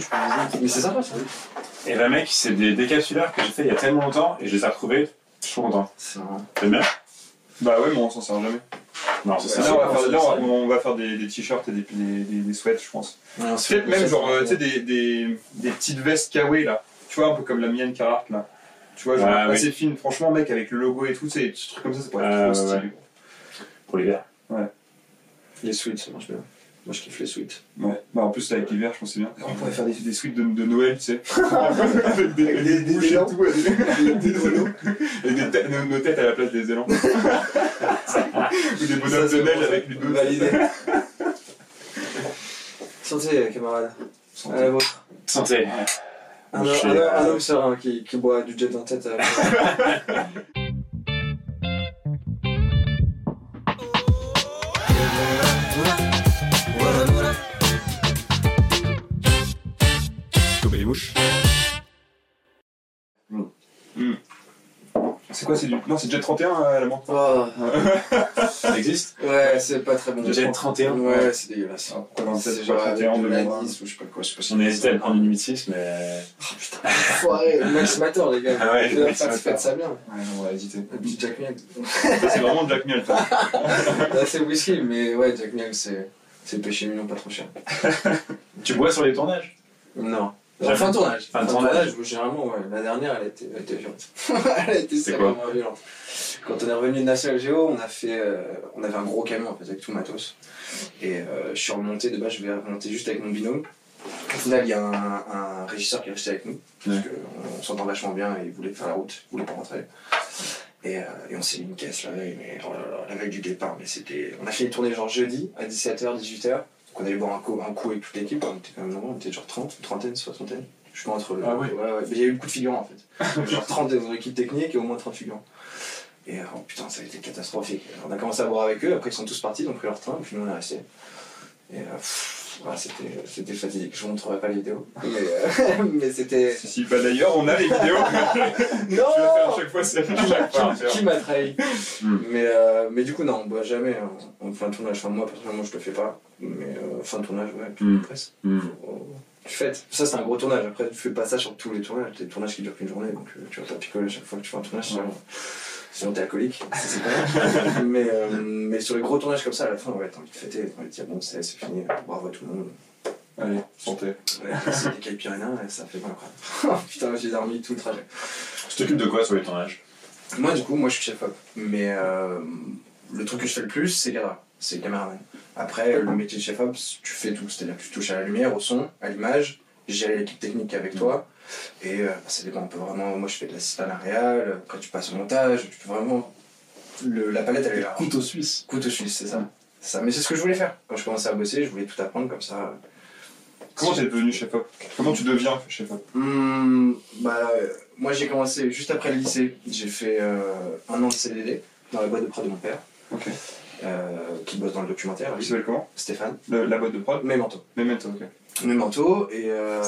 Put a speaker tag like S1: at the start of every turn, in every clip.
S1: tu peux. Mais c'est sympa ça.
S2: Et bah, mec, c'est des décapsuleurs que j'ai fait il y a tellement longtemps et je les ai retrouvés. Je suis trop content.
S1: C'est.
S2: T'aimes bien?
S3: Bah ouais, mais on s'en sert jamais.
S2: Non, c'est
S3: Là,
S2: ça.
S3: on va faire, là, on va- on va faire des, des t-shirts et des, des, des, des sweats, je pense. Peut-être même genre, euh, tu sais, des, des, des petites vestes kawaii là. Tu vois, un peu comme la mienne Carhartt là. Tu vois, genre
S2: Ah, oui.
S3: assez fine. Franchement, mec, avec le logo et tout, c'est des trucs comme ça, ça pourrait être
S2: Ah,
S3: trop
S2: ouais,
S3: stylé.
S2: Pour l'hiver.
S1: Les suites, ça marche bien. Moi je kiffe les suites.
S3: Ouais. Bah en plus, avec l'hiver, je pense que c'est bien. On pourrait faire des, des suites de, de Noël, tu sais. avec des,
S1: Avec des- des
S3: bouches et
S1: élans.
S3: tout, et des, des oiseaux. Et des têtes- nos, nos têtes à la place des élans. Ou des bonhommes de neige avec les deux.
S1: Validé. Santé, camarade.
S3: Santé.
S1: À la vôtre.
S2: Santé.
S1: Un, homme serein qui, qui boit du jet en tête. euh.
S3: Quoi, c'est du. Non, c'est Jet 31 à la menthe.
S1: Oh,
S2: Ça existe
S1: ouais, c'est pas très bon.
S2: Jet 31
S1: Ouais, c'est dégueulasse.
S3: Ah, 27,
S1: C'est
S3: pas
S1: genre
S3: 31
S1: de la ou je sais pas quoi. Je sais pas si
S2: On a hésité à prendre une 8.6, mais.
S1: Oh putain, foiré, Maximator les gars.
S2: Ah ouais,
S1: Faites- faites- ça bien.
S3: Ouais, on va hésiter.
S1: Puis Jack Miel.
S3: Ça, c'est vraiment Jack Miel.
S1: Là, c'est whisky, mais ouais, Jack Miel, c'est c'est péché mignon, pas trop cher.
S2: Tu bois sur les tournages?
S1: Non.
S2: Jamais.
S1: fin de tournage.
S2: Fin de tournage.
S1: généralement, ouais. La dernière, elle a été, elle a été violente. elle a été extrêmement violente. Quand on est revenu de National Geo, on a fait, euh, on avait un gros camion en fait avec tout le matos. Et euh, je suis remonté, de base, je vais remonter juste avec mon binôme. Au final, il y a un, un régisseur qui est resté avec nous, parce
S2: Ouais.
S1: qu'on s'entend vachement bien et il voulait faire la route, il voulait pas rentrer. Et, euh, et on s'est mis une caisse la veille, mais oh là là, la veille du départ, mais c'était. On a fini de tourner genre jeudi à 17h, 18h. Donc on allait boire un coup, un coup avec toute l'équipe, on était quand même nombreux, on était genre 30, une trentaine, soixantaine. Je pense entre.
S2: Ah oui.
S1: ouais, ouais. Mais il y a eu beaucoup de figurants en fait. genre 30 dans l'équipe technique et au moins 30 figurants. Et euh, oh, putain, ça a été catastrophique. On a commencé à boire avec eux, après ils sont tous partis, ils ont pris leur train, et puis nous on est restés. Et euh, pff, ouais, c'était, c'était fatidique. Je vous montrerai pas les vidéos. Mais, euh, mais c'était.
S3: Si, si, bah d'ailleurs, on a les vidéos. Je vais faire à
S1: Non
S3: chaque fois, c'est
S1: qui,
S3: à chaque fois.
S1: qui- qui m'a trahi
S2: Hmm.
S1: mais, euh, mais du coup, non, on boit jamais hein. en fin de tournage. Enfin, moi, personnellement, je le fais pas. Mais euh, fin de tournage, ouais, puis
S2: Hmm.
S1: presse.
S2: Hmm.
S1: Oh, Tu fêtes. Ça, c'est un gros tournage. Après, tu fais pas ça sur tous les tournages. Des tournages qui durent qu'une journée. Donc, euh, tu vas pas picoler à chaque fois que tu fais un tournage. Sinon, sinon t'es alcoolique. C'est pas mais, euh, mais sur les gros tournages comme ça, à la fin, ouais, t'as envie de fêter. T'as envie de dire, bon, c'est fini. Bravo à tout le monde.
S3: Allez, santé.
S1: Ouais, c'est des Caipirinha et ça fait mal, quoi. Oh, Putain, j'ai dormi tout le trajet.
S2: Tu t'occupes de quoi sur les tournages?
S1: Moi, du coup, moi, je suis chef-op. Mais euh, le truc que je fais le plus, c'est cadre. C'est caméraman. Après, le métier de chef-op, tu fais tout. C'est-à-dire que tu touches à la lumière, au son, à l'image, gérer l'équipe technique avec toi. Et euh, bah, ça dépend. On peut vraiment. Moi, je fais de l'assistant réel. Après, tu passes au montage. Tu peux vraiment. Le, la palette, elle est là.
S2: Couteau suisse.
S1: Couteau suisse, c'est ça. C'est ça. Mais c'est ce que je voulais faire. Quand je commençais à bosser, je voulais tout apprendre comme ça.
S3: Comment t'es devenu chef-op Comment tu deviens chef-op
S1: Hum, bah, euh, moi j'ai commencé juste après le lycée. J'ai fait euh, un an de CDD dans la boîte de prod de mon père. Euh, qui bosse dans le documentaire,
S3: Il
S1: lui.
S3: s'appelle comment?
S1: Stéphane.
S3: Le- La boîte de prod?
S1: Memento.
S3: Memento, ok.
S1: Memento et. Euh,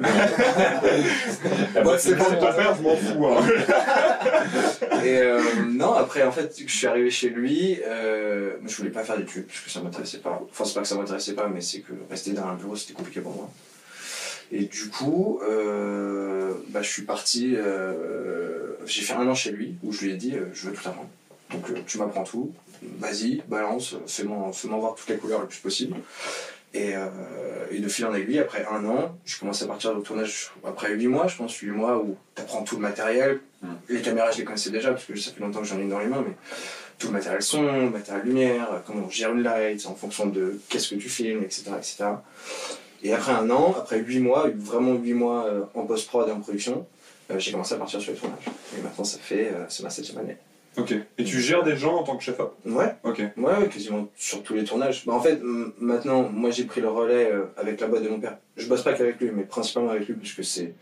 S2: La boîte,
S1: c'est
S3: C'est pour ton père, je m'en fous. Hein.
S1: et euh, non, après en fait, je suis arrivé chez lui. Euh, moi, je voulais pas faire d'études parce que ça m'intéressait pas. Enfin, c'est pas que ça m'intéressait pas, mais c'est que rester dans un bureau c'était compliqué pour moi. Et du coup, euh, bah, je suis parti. euh, j'ai fait un an chez lui où je lui ai dit euh, je veux tout apprendre. Donc euh, tu m'apprends tout, vas-y, balance, fais-moi fais voir toutes les couleurs le plus possible. Et, euh, et de fil en aiguille, après un an, je commence à partir au tournage après 8 mois, je pense, 8 mois où tu apprends tout le matériel.
S2: Mm.
S1: Les caméras, je les connaissais déjà parce que ça fait longtemps que j'en ai une dans les mains, mais tout le matériel son, le matériel lumière, comment on gère une light en fonction de qu'est-ce que tu filmes, etc. etc. Et après un an, après 8 mois, vraiment 8 mois euh, en post-prod et en production, euh, j'ai commencé à partir sur les tournages. Et maintenant, ça fait, c'est ma septième année.
S3: Ok. Et tu gères des gens en tant que chef-op
S1: Ouais,
S3: Ok.
S1: Ouais, ouais, quasiment sur tous les tournages. Bah, en fait, maintenant, moi j'ai pris le relais euh, avec la boîte de mon père. Je bosse pas qu'avec lui, mais principalement avec lui, parce que c'est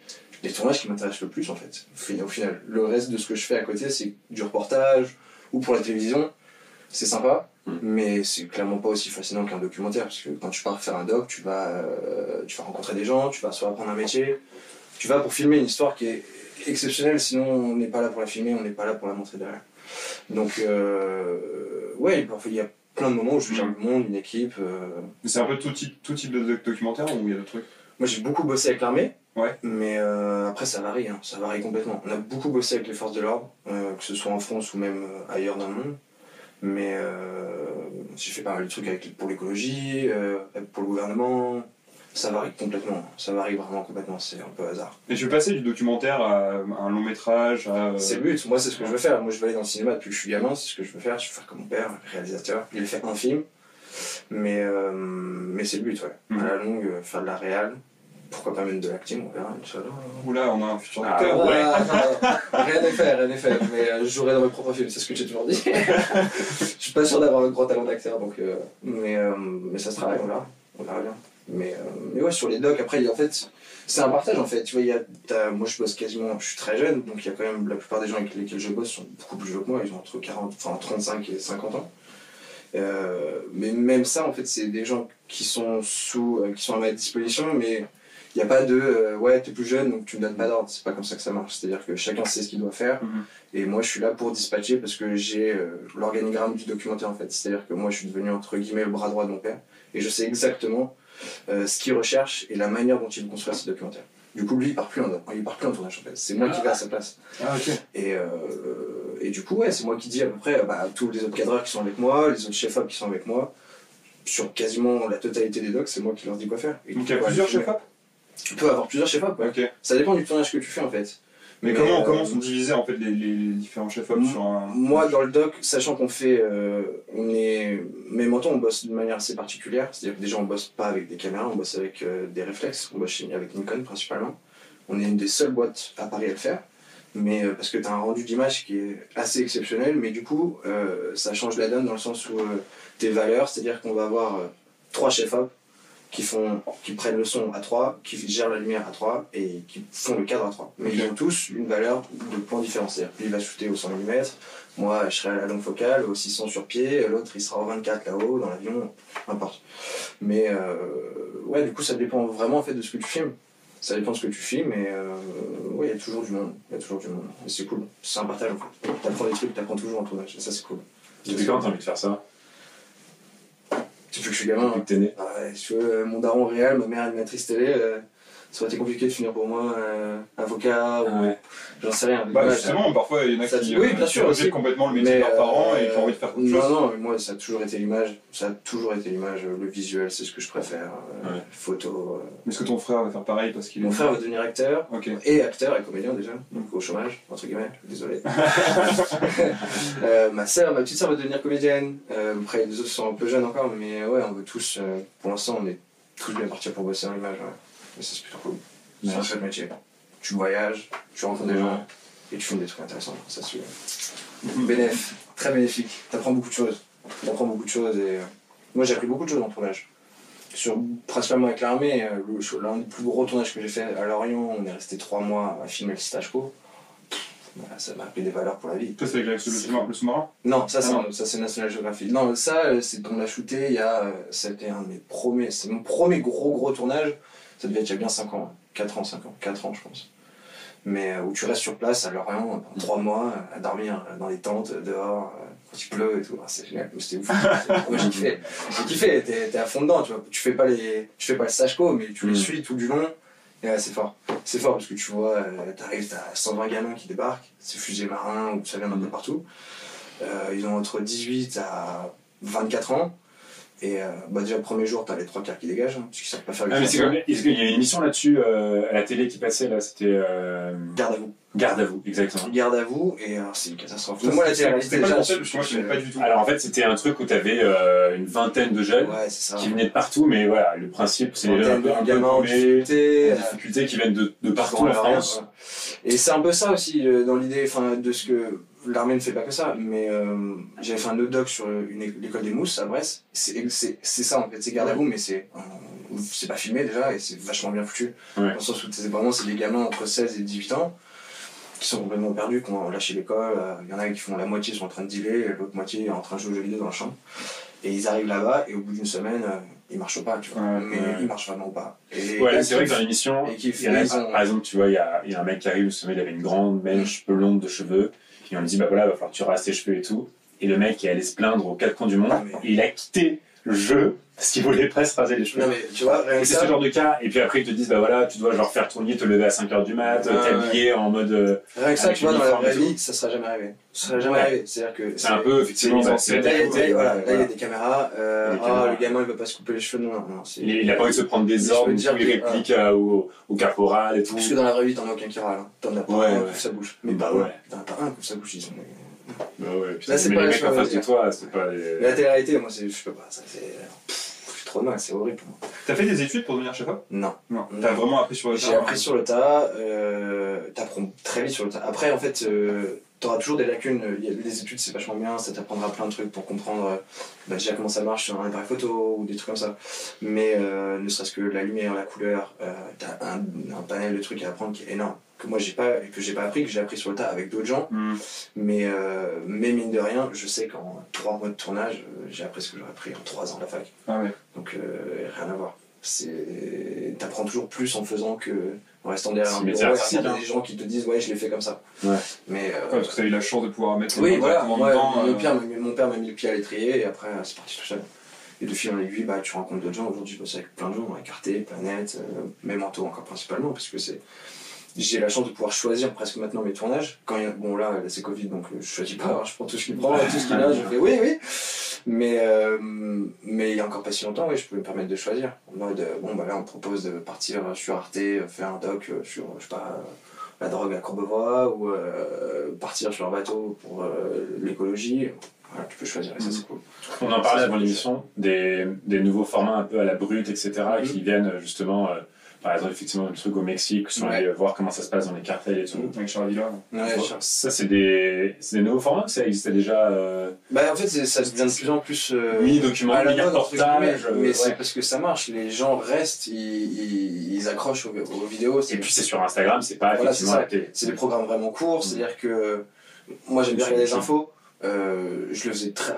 S1: les tournages qui m'intéressent le plus en fait. Au final, le reste de ce que je fais à côté, c'est du reportage ou pour la télévision. C'est sympa,
S2: Mm.
S1: mais c'est clairement pas aussi fascinant qu'un documentaire, parce que quand tu pars faire un doc, tu vas, euh, tu vas rencontrer des gens, tu vas soit apprendre un métier, tu vas pour filmer une histoire qui est exceptionnelle, sinon on n'est pas là pour la filmer, on n'est pas là pour la montrer derrière. Donc, euh, ouais, parfois, il y a plein de moments où je gère le monde, une équipe. euh,
S3: Mais c'est un peu tout type, tout type de doc- documentaire ou il y a d'autres trucs?
S1: Moi, j'ai beaucoup bossé avec l'armée.
S3: Ouais.
S1: Mais euh, après, ça varie, hein, ça varie complètement. On a beaucoup bossé avec les forces de l'ordre, euh, que ce soit en France ou même euh, ailleurs dans le monde. Mais euh, j'ai fait pas mal de trucs avec, pour l'écologie, euh, pour le gouvernement. Ça varie complètement. Ça varie vraiment complètement. C'est un peu hasard.
S3: Et tu veux passer du documentaire à un long métrage à...
S1: C'est le but. Moi, c'est ce que je veux faire. Moi, je vais aller dans le cinéma depuis que je suis gamin. C'est ce que je veux faire. Je veux faire comme mon père, réalisateur. Il a fait un film. Mais, euh, mais c'est le but, ouais.
S3: Mhm.
S1: À la longue, euh, faire de la réal. Pourquoi pas même de l'acting, on verra, Inch'Allah.
S3: Oula, on a un futur
S2: Ah,
S3: acteur.
S2: ouais.
S1: non, rien n'est fait, rien n'est fait. Mais euh, je jouerai dans mes propres films, c'est ce que j'ai toujours dit. je suis pas sûr d'avoir un grand talent d'acteur, donc. euh, mais, euh, mais ça se travaille, on verra. On verra bien. Mais, euh, mais ouais, sur les docs, après, en fait, c'est un partage en fait. Tu vois, il y a, moi je bosse quasiment, je suis très jeune, donc il y a quand même la plupart des gens avec lesquels je bosse sont beaucoup plus vieux que moi, ils ont entre 40, enfin 35 et 50 ans. Euh, mais même ça, en fait, c'est des gens qui sont sous, euh, qui sont à ma disposition, mais il n'y a pas de euh, ouais, t'es plus jeune donc tu me donnes pas d'ordre. C'est pas comme ça que ça marche. C'est-à-dire que chacun sait ce qu'il doit faire.
S3: Mhm.
S1: Et moi, je suis là pour dispatcher parce que j'ai euh, l'organigramme du documentaire en fait. C'est-à-dire que moi, je suis devenu entre guillemets le bras droit de mon père et je sais exactement euh, ce qu'il recherche et la manière dont il veut construire ce documentaire. Du coup, lui, il part plus en, il part plus en tournage en fait. C'est moi qui vais à sa place.
S3: Ah.
S1: Et, euh, et du coup, ouais, c'est moi qui dis à peu près bah, tous les autres cadreurs qui sont avec moi, les autres chefs-op qui sont avec moi, sur quasiment la totalité des docs, c'est moi qui leur dis quoi faire. Et
S3: Donc il y a plusieurs
S1: ouais,
S3: chefs-op?
S1: Tu peux avoir plusieurs ouais.
S3: Ok.
S1: Ça dépend du tournage que tu fais en fait.
S3: Mais, comment,
S1: euh,
S3: comment sont divisés en fait les, les différents chefs-op sur un.
S1: Moi, dans le doc, sachant qu'on fait. euh, on est. Mais maintenant, on bosse d'une manière assez particulière. C'est-à-dire que déjà, on bosse pas avec des caméras, on bosse avec euh, des réflexes. On bosse chez- avec Nikon principalement. On est une des seules boîtes à Paris à le faire. Mais euh, parce que tu as un rendu d'image qui est assez exceptionnel, mais du coup, ça change la donne dans le sens où tes valeurs, c'est-à-dire qu'on va avoir trois chefs-op qui, font, qui prennent le son à 3, qui gèrent la lumière à 3 et qui font le cadre à 3. Mais ils ont tous une valeur de plan différent. C'est-à-dire lui il va shooter au 100 mm, moi je serai à la longue focale, au 600 sur pied, l'autre il sera au 24 là-haut, dans l'avion, n'importe. Mais euh, ouais, du coup ça dépend vraiment en fait de ce que tu filmes. Ça dépend de ce que tu filmes et euh, ouais, il y a toujours du monde. Il y a toujours du monde. Et c'est cool. C'est un partage en fait. T'apprends des trucs, t'apprends toujours en tournage. Et ça c'est cool.
S2: Depuis quand t'as envie de faire ça?
S1: Depuis que je suis gamin,
S2: Depuis que t'es né.
S1: Ah si tu veux, euh, mon daron réel, ma mère animatrice télé, euh, ça aurait été compliqué de finir pour moi euh, avocat ou
S2: ouais.
S1: j'en sais rien.
S3: Bah
S1: Ouais,
S3: justement, parfois il y en a
S1: Ça
S3: qui,
S1: dit- oui,
S3: euh,
S1: bien
S3: qui
S1: sûr, aussi.
S3: complètement le métier de
S1: mais,
S3: leurs parents et
S1: euh,
S3: qui ont envie de faire autre
S1: Non,
S3: chose.
S1: non, mais moi ça a toujours été l'image, ça a toujours été l'image, euh, le visuel, c'est ce que je préfère,
S2: Ouais.
S1: photo. euh.
S3: Est-ce que ton frère va faire pareil parce qu'il est.
S1: Mon frère va devenir acteur, et acteur et comédien déjà, donc au chômage, entre guillemets, désolé. Euh, ma sœur, ma petite sœur va devenir comédienne, euh, après les autres sont un peu jeunes encore, mais ouais, on veut tous, euh, pour l'instant on est tous bien partis pour bosser en image, Mais c'est plutôt cool. C'est un chouette métier. Tu voyages, tu rencontres des gens, et tu filmes des trucs intéressants, ça c'est bénéf, très bénéfique. T'apprends beaucoup de choses. T'apprends beaucoup de choses et euh, moi j'ai appris beaucoup de choses en tournage. Sur, principalement avec l'armée, euh, le- l'un des plus gros tournages que j'ai fait à Lorient, on est resté trois mois à filmer le stage co. Voilà, ça m'a appris des valeurs pour la vie.
S3: Toi, c'est avec le sous-marin- le sous-marin?
S1: Non, ça c'est
S3: Ah
S1: ça, c'est National Geographic. Non, ça euh, c'est on l'a shooté il y a c'était un de mes premiers, c'est mon premier gros gros tournage. Ça devait être il y a bien 5 ans, 4 ans, 5 ans, 4 ans je pense. Mais euh, où tu restes sur place à Lorient pendant 3 mois à dormir euh, dans les tentes dehors euh, quand il pleut et tout. Ah, c'est génial, c'était ouf. Moi j'ai kiffé. J'ai kiffé, t'es à fond dedans, tu vois. Tu fais pas les tu fais pas le co mais tu les
S2: Mm.
S1: suis tout du long. Et ouais, c'est fort. C'est fort parce que tu vois, t'arrives, t'as 120 gamins qui débarquent, c'est fusées marins ou ça vient d'un peu partout. Euh, ils ont entre 18 à 24 ans. Et euh, bah déjà, le premier jour, t'as les trois quarts qui dégagent, hein, parce qu'ils savent pas faire le
S2: Ah, mais c'est comme. est-ce qu'il y a une émission là-dessus euh, à la télé qui passait là C'était. euh,
S1: Garde à vous.
S2: Garde à vous, exactement.
S1: Garde à vous, et alors, c'est une catastrophe.
S3: Ça,
S1: moi, la télé-réalité,
S3: C'était pas
S1: déjà,
S3: concept, parce que moi je pas du tout.
S2: Alors en fait, c'était un truc où t'avais euh, une vingtaine de jeunes
S1: Ouais,
S2: qui venaient de partout, mais voilà, le principe, c'est les jeunes un peu
S1: en difficulté,
S2: en
S1: euh,
S2: difficulté qui viennent de, de partout en France.
S1: Et c'est un peu ça aussi euh, dans l'idée de ce que l'armée ne fait pas que ça, mais euh, j'avais fait un autre doc sur l'école des mousses à Brest. C'est ça en fait, c'est garde à vous, mais c'est euh, c'est pas filmé déjà et c'est vachement bien foutu.
S2: Ouais.
S1: Dans le sens où c'est vraiment c'est des gamins entre 16 et 18 ans qui sont complètement perdus, qui ont lâché l'école. euh, Il y en a qui font la moitié sont en train de dealer, et l'autre moitié est en train de jouer aux jeux vidéo dans la chambre. Et ils arrivent là-bas et au bout d'une semaine, ils marchent pas, tu vois.
S3: Ouais,
S1: mais
S2: ouais.
S1: ils marchent vraiment pas. Et,
S2: Ouais, c'est vrai que dans l'émission, par exemple, tu vois, il y a, y a un mec qui arrive, justement, il avait une grande mèche blonde de cheveux, et on lui dit, bah voilà, il va falloir que tu rases tes cheveux et tout. Et le mec est allé se plaindre aux quatre coins du monde,
S1: Ah, mais-
S2: et il a quitté le jeu Parce qu'ils voulaient presque raser les cheveux.
S1: Non, mais tu vois,
S2: c'est
S1: ça.
S2: ce genre de cas, et puis après ils te disent, bah voilà, tu dois genre faire ton lit, te lever à 5h du mat, t'habiller en mode. euh,
S1: Rien que ça, tu vois, dans la vraie vie, ça sera jamais arrivé. Ça sera jamais
S2: Ouais.
S1: arrivé. C'est-à-dire que.
S2: C'est un peu, effectivement, bah.
S1: Là, il y a-
S2: la
S1: là, voilà, là, il y a des caméras. Euh,
S2: Des
S1: ah, le gamin, il veut pas se couper les cheveux. Non, non.
S2: Il, a pas envie de se prendre des ordres,
S1: dire
S2: les
S1: que-
S2: répliques euh, au, caporal et tout.
S1: Parce que dans la vraie vie, t'en as aucun qui râle. hein. T'en as pas
S2: Ouais,
S1: un qui sa bouche. Mais
S2: Bah
S1: pas
S2: ouais.
S1: T'en as pas un qui sa bouche. Ils.
S2: Bah ouais,
S1: Là, c'est pas
S2: les mecs en face de toi, c'est pas les.
S1: La télé-réalité, moi, c'est- je peux pas. C'est. horrible pour moi.
S3: T'as fait des études pour devenir chef-op
S1: Non.
S3: Non. T'as vraiment appris sur le
S1: J'ai
S3: terrain
S1: appris sur le tas, euh, t'apprends très vite sur le tas. Après, en fait, euh, t'auras toujours des lacunes. A- Les études, c'est vachement bien, ça t'apprendra plein de trucs pour comprendre euh, bah, déjà comment ça marche sur un appareil photo ou des trucs comme ça. Mais euh, ne serait-ce que la lumière, la couleur, euh, t'as un, un panel de trucs à apprendre qui est énorme. Que moi, j'ai pas, que j'ai pas appris, que j'ai appris sur le tas avec d'autres gens.
S3: Hmm.
S1: Mais, euh, mais mine de rien, je sais qu'en trois mois de tournage, euh, j'ai appris ce que j'aurais appris en trois ans à la fac.
S3: Ah ouais.
S1: Donc euh, rien à voir. C'est t'apprends toujours plus en faisant que en restant derrière un bureau
S2: artistique,
S1: regarder
S2: hein.
S1: des gens qui te disent ouais je l'ai fait comme ça.
S2: Ouais.
S1: Mais euh,
S3: Ouais, parce que t'as eu la chance de pouvoir mettre
S1: oui voilà, mon,
S3: euh,
S1: père, m'a mis- mon père m'a mis le pied à l'étrier et après c'est parti tout seul. Et de fil en aiguille, bah, tu rencontres d'autres gens. Aujourd'hui, je bosse avec plein de gens, avec Arte, Planète, euh, même Anto encore principalement, parce que c'est. J'ai la chance de pouvoir choisir presque maintenant mes tournages. Quand il y a- bon là, là, c'est Covid, donc euh, je choisis pas, hein, je prends tout ce qui prend, tout ce qui a, je fais oui, oui. Mais, euh, mais il y a encore pas si longtemps, oui, je pouvais me permettre de choisir. En mode, euh, bon, bah là, on me propose de partir sur Arte, faire un doc sur, je sais pas, la drogue à Courbevoie, ou euh, partir sur un bateau pour euh, l'écologie. Voilà, tu peux choisir, et ça c'est cool.
S2: On en parlait avant l'émission, des, des nouveaux formats un peu à la brute, etc., qui viennent euh, justement, euh, par exemple, effectivement, le truc au Mexique, sur
S1: Ouais.
S2: aller voir comment ça se passe dans les cartels et tout.
S3: Avec Villa.
S1: Ouais,
S2: Bon,
S1: Charles.
S2: ça, c'est des, c'est des nouveaux formats ou ça existait déjà euh,
S1: Bah, en fait, ça devient de plus en plus. euh, mode, entre
S2: mini-reportage
S1: guillemets, mais
S2: euh,
S1: c'est parce que ça marche. Les gens restent, ils, ils, ils accrochent aux, aux vidéos.
S2: Et puis c'est sur Instagram, c'est pas
S1: Voilà,
S2: effectivement
S1: c'est des programmes vraiment courts. C'est-à-dire que moi, j'aime bien regarder les infos. Euh, je le faisais très-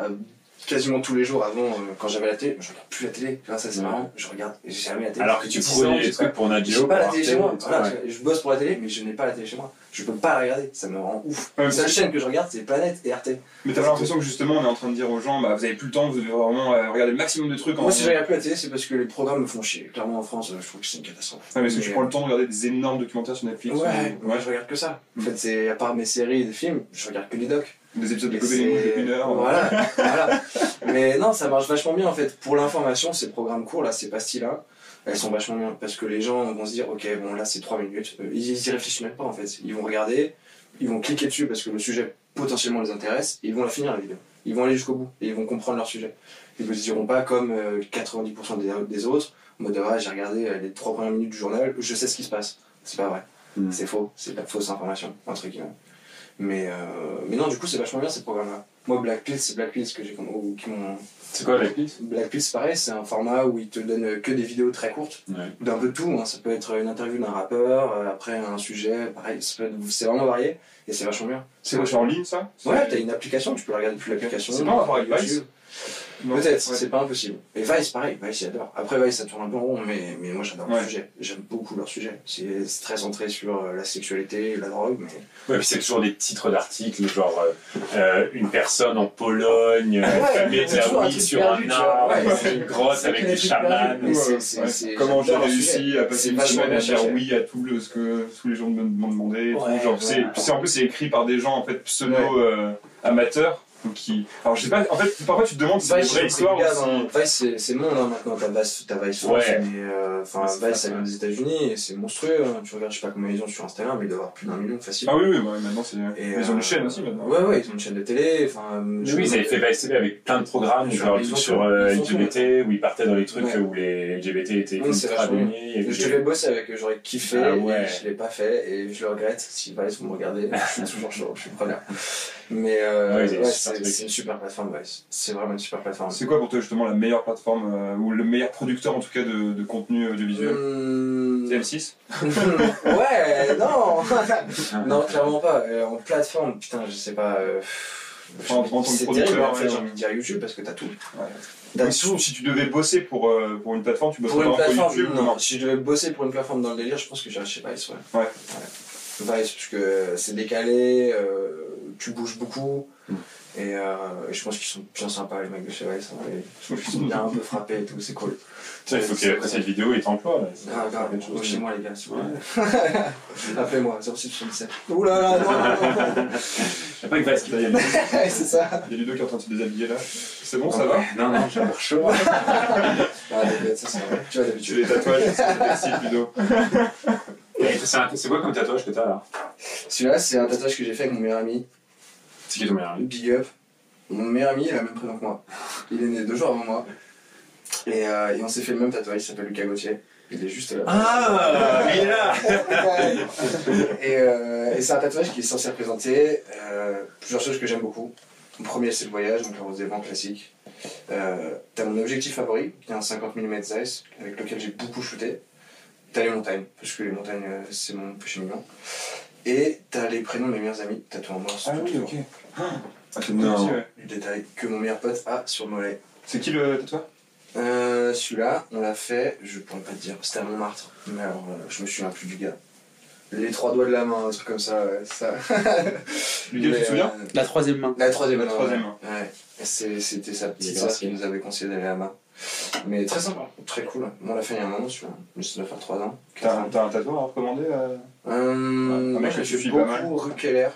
S1: quasiment tous les jours avant, euh, quand j'avais la télé. Je regarde plus la télé. Tu vois, ça, c'est
S2: Ouais.
S1: marrant. Je regarde, j'ai jamais la télé.
S2: Alors que tu
S1: J'ai 10 ans,
S2: prenais
S1: pas-
S2: trucs pour Nadio.
S1: J'ai pas la télé chez moi. Voilà,
S2: ouais.
S1: Je bosse pour la télé, mais je n'ai pas la télé chez moi. Je peux pas la regarder. Ça me rend ouf.
S3: Ouais,
S1: La seule chaîne que je regarde, c'est Planète et Arte.
S3: Mais t'as pas l'impression que justement on est en train de dire aux gens, bah vous avez plus le temps, vous devez vraiment euh, regarder le maximum de trucs en
S1: Moi, si je regarde plus la télé, c'est parce que les programmes me font chier. Clairement, en France, euh, je trouve que c'est une catastrophe.
S3: Ouais, mais est-ce que tu prends le temps de regarder des énormes documentaires sur Netflix
S1: Ouais,
S3: ou-
S1: moi je regarde que ça. En
S3: Mm.
S1: fait, c'est à part mes séries et des films, je regarde que des docs.
S3: Des épisodes de
S1: Et
S3: Gobelet Mouche
S1: c'est-
S3: de une heure.
S1: Voilà, voilà. Mais non, ça marche vachement bien en fait. Pour l'information, ces programmes courts là, ces pastilles là, elles sont vachement bien parce que les gens vont se dire, ok, bon là c'est 3 minutes. Euh, Ils y réfléchissent même pas en fait. Ils vont regarder, ils vont cliquer dessus parce que le sujet potentiellement les intéresse et ils vont la finir la vidéo. Ils vont aller jusqu'au bout et ils vont comprendre leur sujet. Ils ne se diront pas comme euh, 90% des, des autres, en mode ah, j'ai regardé euh, les 3 premières minutes du journal, je sais ce qui se passe. C'est pas vrai.
S2: Mm.
S1: C'est faux, c'est de la fausse information, entre guillemets. Mais, euh, mais non, du coup, c'est vachement bien ces programmes-là. Moi, Black Pills, c'est Black Pills que j'ai ou qui m'ont.
S2: C'est quoi la piste
S1: Black Pills, pareil, c'est un format où ils te donnent que des vidéos très courtes,
S2: Ouais.
S1: d'un peu tout. hein. Ça peut être une interview d'un rappeur, euh, après un sujet, pareil, c'est vraiment varié et c'est vachement bien.
S3: C'est quoi, c'est en ligne ça?
S1: Ouais, t'as une application, tu peux la regarder depuis l'application.
S3: C'est pas en rapport avec
S1: YouTube.
S3: Vice? Non.
S1: Peut-être,
S3: Ouais.
S1: c'est pas impossible. Et Vice, pareil, Vice, j'adore. Après, Vice, ça tourne un peu en rond, mais, mais moi, j'adore
S3: Ouais.
S1: leur sujet. J'aime beaucoup leur sujet. C'est très centré sur euh, la sexualité, la drogue, mais.
S2: Ouais, puis c'est toujours des titres d'articles, genre euh, euh, une personne en Pologne,
S1: Ouais, truc
S2: sur
S1: perdu,
S2: un arbre,
S1: Ouais,
S2: une grotte
S1: c'est
S2: avec des chamans.
S3: Comment j'ai réussi à passer une semaine à dire oui à tout le, ce que tous les gens me- m'ont demandé. et tout.
S1: Ouais,
S3: Genre,
S1: ouais.
S3: c'est, en plus, c'est écrit par des gens en fait pseudo
S1: Ouais.
S3: euh, amateurs. Donc qui... Alors je sais pas, en fait, parfois tu te demandes si c'est une
S1: Vice,
S3: vraie histoire ou
S1: Vice, c'est- c'est monde hein, maintenant. T'as Vice, t'as Vice France,
S2: Ouais.
S1: mais euh, enfin,
S2: Ouais, c'est
S1: Vice,
S2: ça,
S1: vient des États-Unis et c'est monstrueux. hein. Tu regardes, je sais pas combien ils ont sur Instagram, mais il doit y avoir plus d'un million facile.
S3: Ah oui, oui, ouais, maintenant c'est.
S1: Et,
S3: Ils ont
S1: euh,
S3: une chaîne aussi maintenant.
S1: Ouais, ouais, ils ont une chaîne de télé. Enfin,
S2: oui, ils avaient fait Vice TV avec plein de programmes,
S1: Ils
S2: genre
S1: ils ont
S2: sur
S1: tout,
S2: euh,
S1: ils tout.
S2: LGBT, où ils partaient dans les trucs où les LGBT étaient ultra
S1: Je devais bosser avec eux, j'aurais kiffé,
S2: Ah
S1: je l'ai pas fait, et je le regrette. Si Vice, vous me regardez, je suis toujours chaud, je suis preneur. Mais euh,
S2: Ouais,
S1: ouais, c'est une super plateforme, Vice. C'est vraiment une super plateforme.
S3: C'est quoi pour toi justement la meilleure plateforme euh, ou le meilleur producteur en tout cas de, de contenu audiovisuel
S1: Mmh.
S3: C'est M6
S1: ouais, non Non, clairement pas. Euh, en plateforme, putain, je sais pas. euh,
S3: En- en tant que producteur,
S1: terrible, en fait,
S3: ouais.
S1: j'ai envie de dire YouTube parce que t'as tout.
S3: Ouais. Si, si tu devais bosser pour, euh, pour une plateforme, tu bosserais
S1: Pour une plateforme,
S3: YouTube ou
S1: non. Si je devais bosser pour une plateforme dans le délire, je pense que j'irais chez Vice, ouais.
S3: Ouais.
S1: Vice, parce que c'est décalé, euh, tu bouges beaucoup.
S2: Mm.
S1: Et, euh, et je pense qu'ils sont bien sympas, les mecs de chez Vice. hein, et je pense qu'ils sont bien un peu frappés et tout, c'est cool.
S2: Tiens, il faut qu'après cette vidéo, il t'emploie. là.
S1: Ah, grave,
S2: Quelque chose.
S1: chez moi, les gars, s'il vous plaît. Appelez-moi, 0677. Oula, là, non, non, non.
S2: Il n'y a pas que Vice qui va y aller.
S1: c'est ça.
S3: Il y a Ludo qui est en train de se déshabiller là. C'est bon, ça va
S2: Non, non, j'ai l'air chaud.
S1: Ah, t'inquiète, ça, c'est vrai. Tu vois,
S3: Tu
S1: d'habitude.
S3: les tatouages, merci Ludo.
S2: C'est quoi comme tatouage que t'as là?
S1: Celui-là, c'est un tatouage que j'ai fait avec mon meilleur ami.
S2: C'est qui ton meilleur ami
S1: Big up. Mon meilleur ami, il a le même prénom que moi. Il est né deux jours avant moi. Et, euh, et on s'est fait le même tatouage, il s'appelle Lucas Gauthier. Il est juste là.
S2: Ah Il est là
S1: et euh, et c'est un tatouage qui est censé représenter euh, plusieurs choses que j'aime beaucoup. Le premier, c'est le voyage, donc le rose des vents classique. T'as mon objectif favori, qui est un 50 mm Zeiss, avec lequel j'ai beaucoup shooté. T'as les montagnes, parce que les montagnes, c'est mon péché mignon. Et t'as les prénoms de mes meilleurs amis, tatoués en noir sur tout le corps.
S3: Ah, c'est
S2: Non.
S3: bon aussi, ouais.
S1: Du détail que mon meilleur pote a sur le mollet.
S3: C'est qui le tatoueur?
S1: Euh, Celui-là, on l'a fait, je pourrais pas te dire, c'était à Montmartre, mais alors euh, je me souviens plus du gars. Les trois doigts de la main, un truc comme ça, ouais, ça.
S3: Lucas, tu
S1: Mais,
S3: te souviens?
S1: euh,
S4: La troisième main.
S1: La troisième
S3: La troisième
S1: ouais.
S3: main.
S1: Ouais. C'est- C'était sa petite sœur
S2: gracieux.
S1: qui nous avait conseillé d'aller là-bas. Mais très sympa, très cool. On l'a fait il y a un moment, celui-là. Mais ça doit faire 3 ans.
S3: T'as un, un tatoueur à recommander euh
S1: Euh,
S3: un mec suffit pas
S1: beaucoup Rue Keller,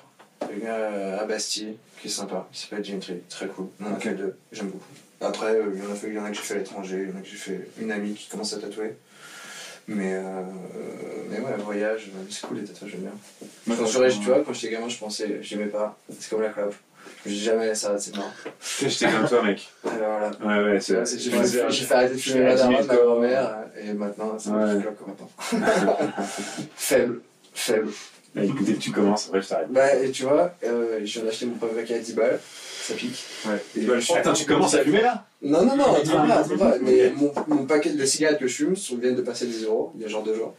S1: le gars euh, à Bastille, qui est sympa. Il s'appelle Dimitri, très cool. On en a
S3: Ok.
S1: fait deux, j'aime beaucoup. Après, euh, il y en a fait- il y en a que j'ai fait à l'étranger, il y en a que j'ai fait une amie qui commence à tatouer. Mais, euh, mais ouais, voyage, c'est cool les tatouages, j'aime bien.
S3: Moi,
S1: Quand
S3: je-
S1: tu vois, quand j'étais gamin, je pensais, j'aimais pas. C'est comme la clope. Je me jamais ça, c'est mort.
S2: J'étais comme toi, mec.
S1: Voilà.
S2: Ouais, ouais, c'est.
S1: J'ai
S2: ouais,
S1: fait,
S2: c'est-
S1: j'ai fait arrêter de fumer
S2: je suis à
S1: daronne,
S2: 10
S1: ma
S2: 000
S1: grand-mère, et maintenant, c'est
S2: Ouais.
S1: je clope comme maintenant. Faible, faible.
S2: Bah, écoutez, tu commences, après je t'arrête.
S1: Bah, et tu vois, euh, je viens d'acheter mon premier paquet à 10 balles, ça pique.
S3: Ouais.
S1: Et-
S3: Tu dois le
S2: Oh, putain, tu commences à fumer là?
S1: Non, non, non, trop pas, trop pas. Mais mon, mon paquet de cigarettes que je fume sont- viennent de passer les euros, il y a genre deux jours.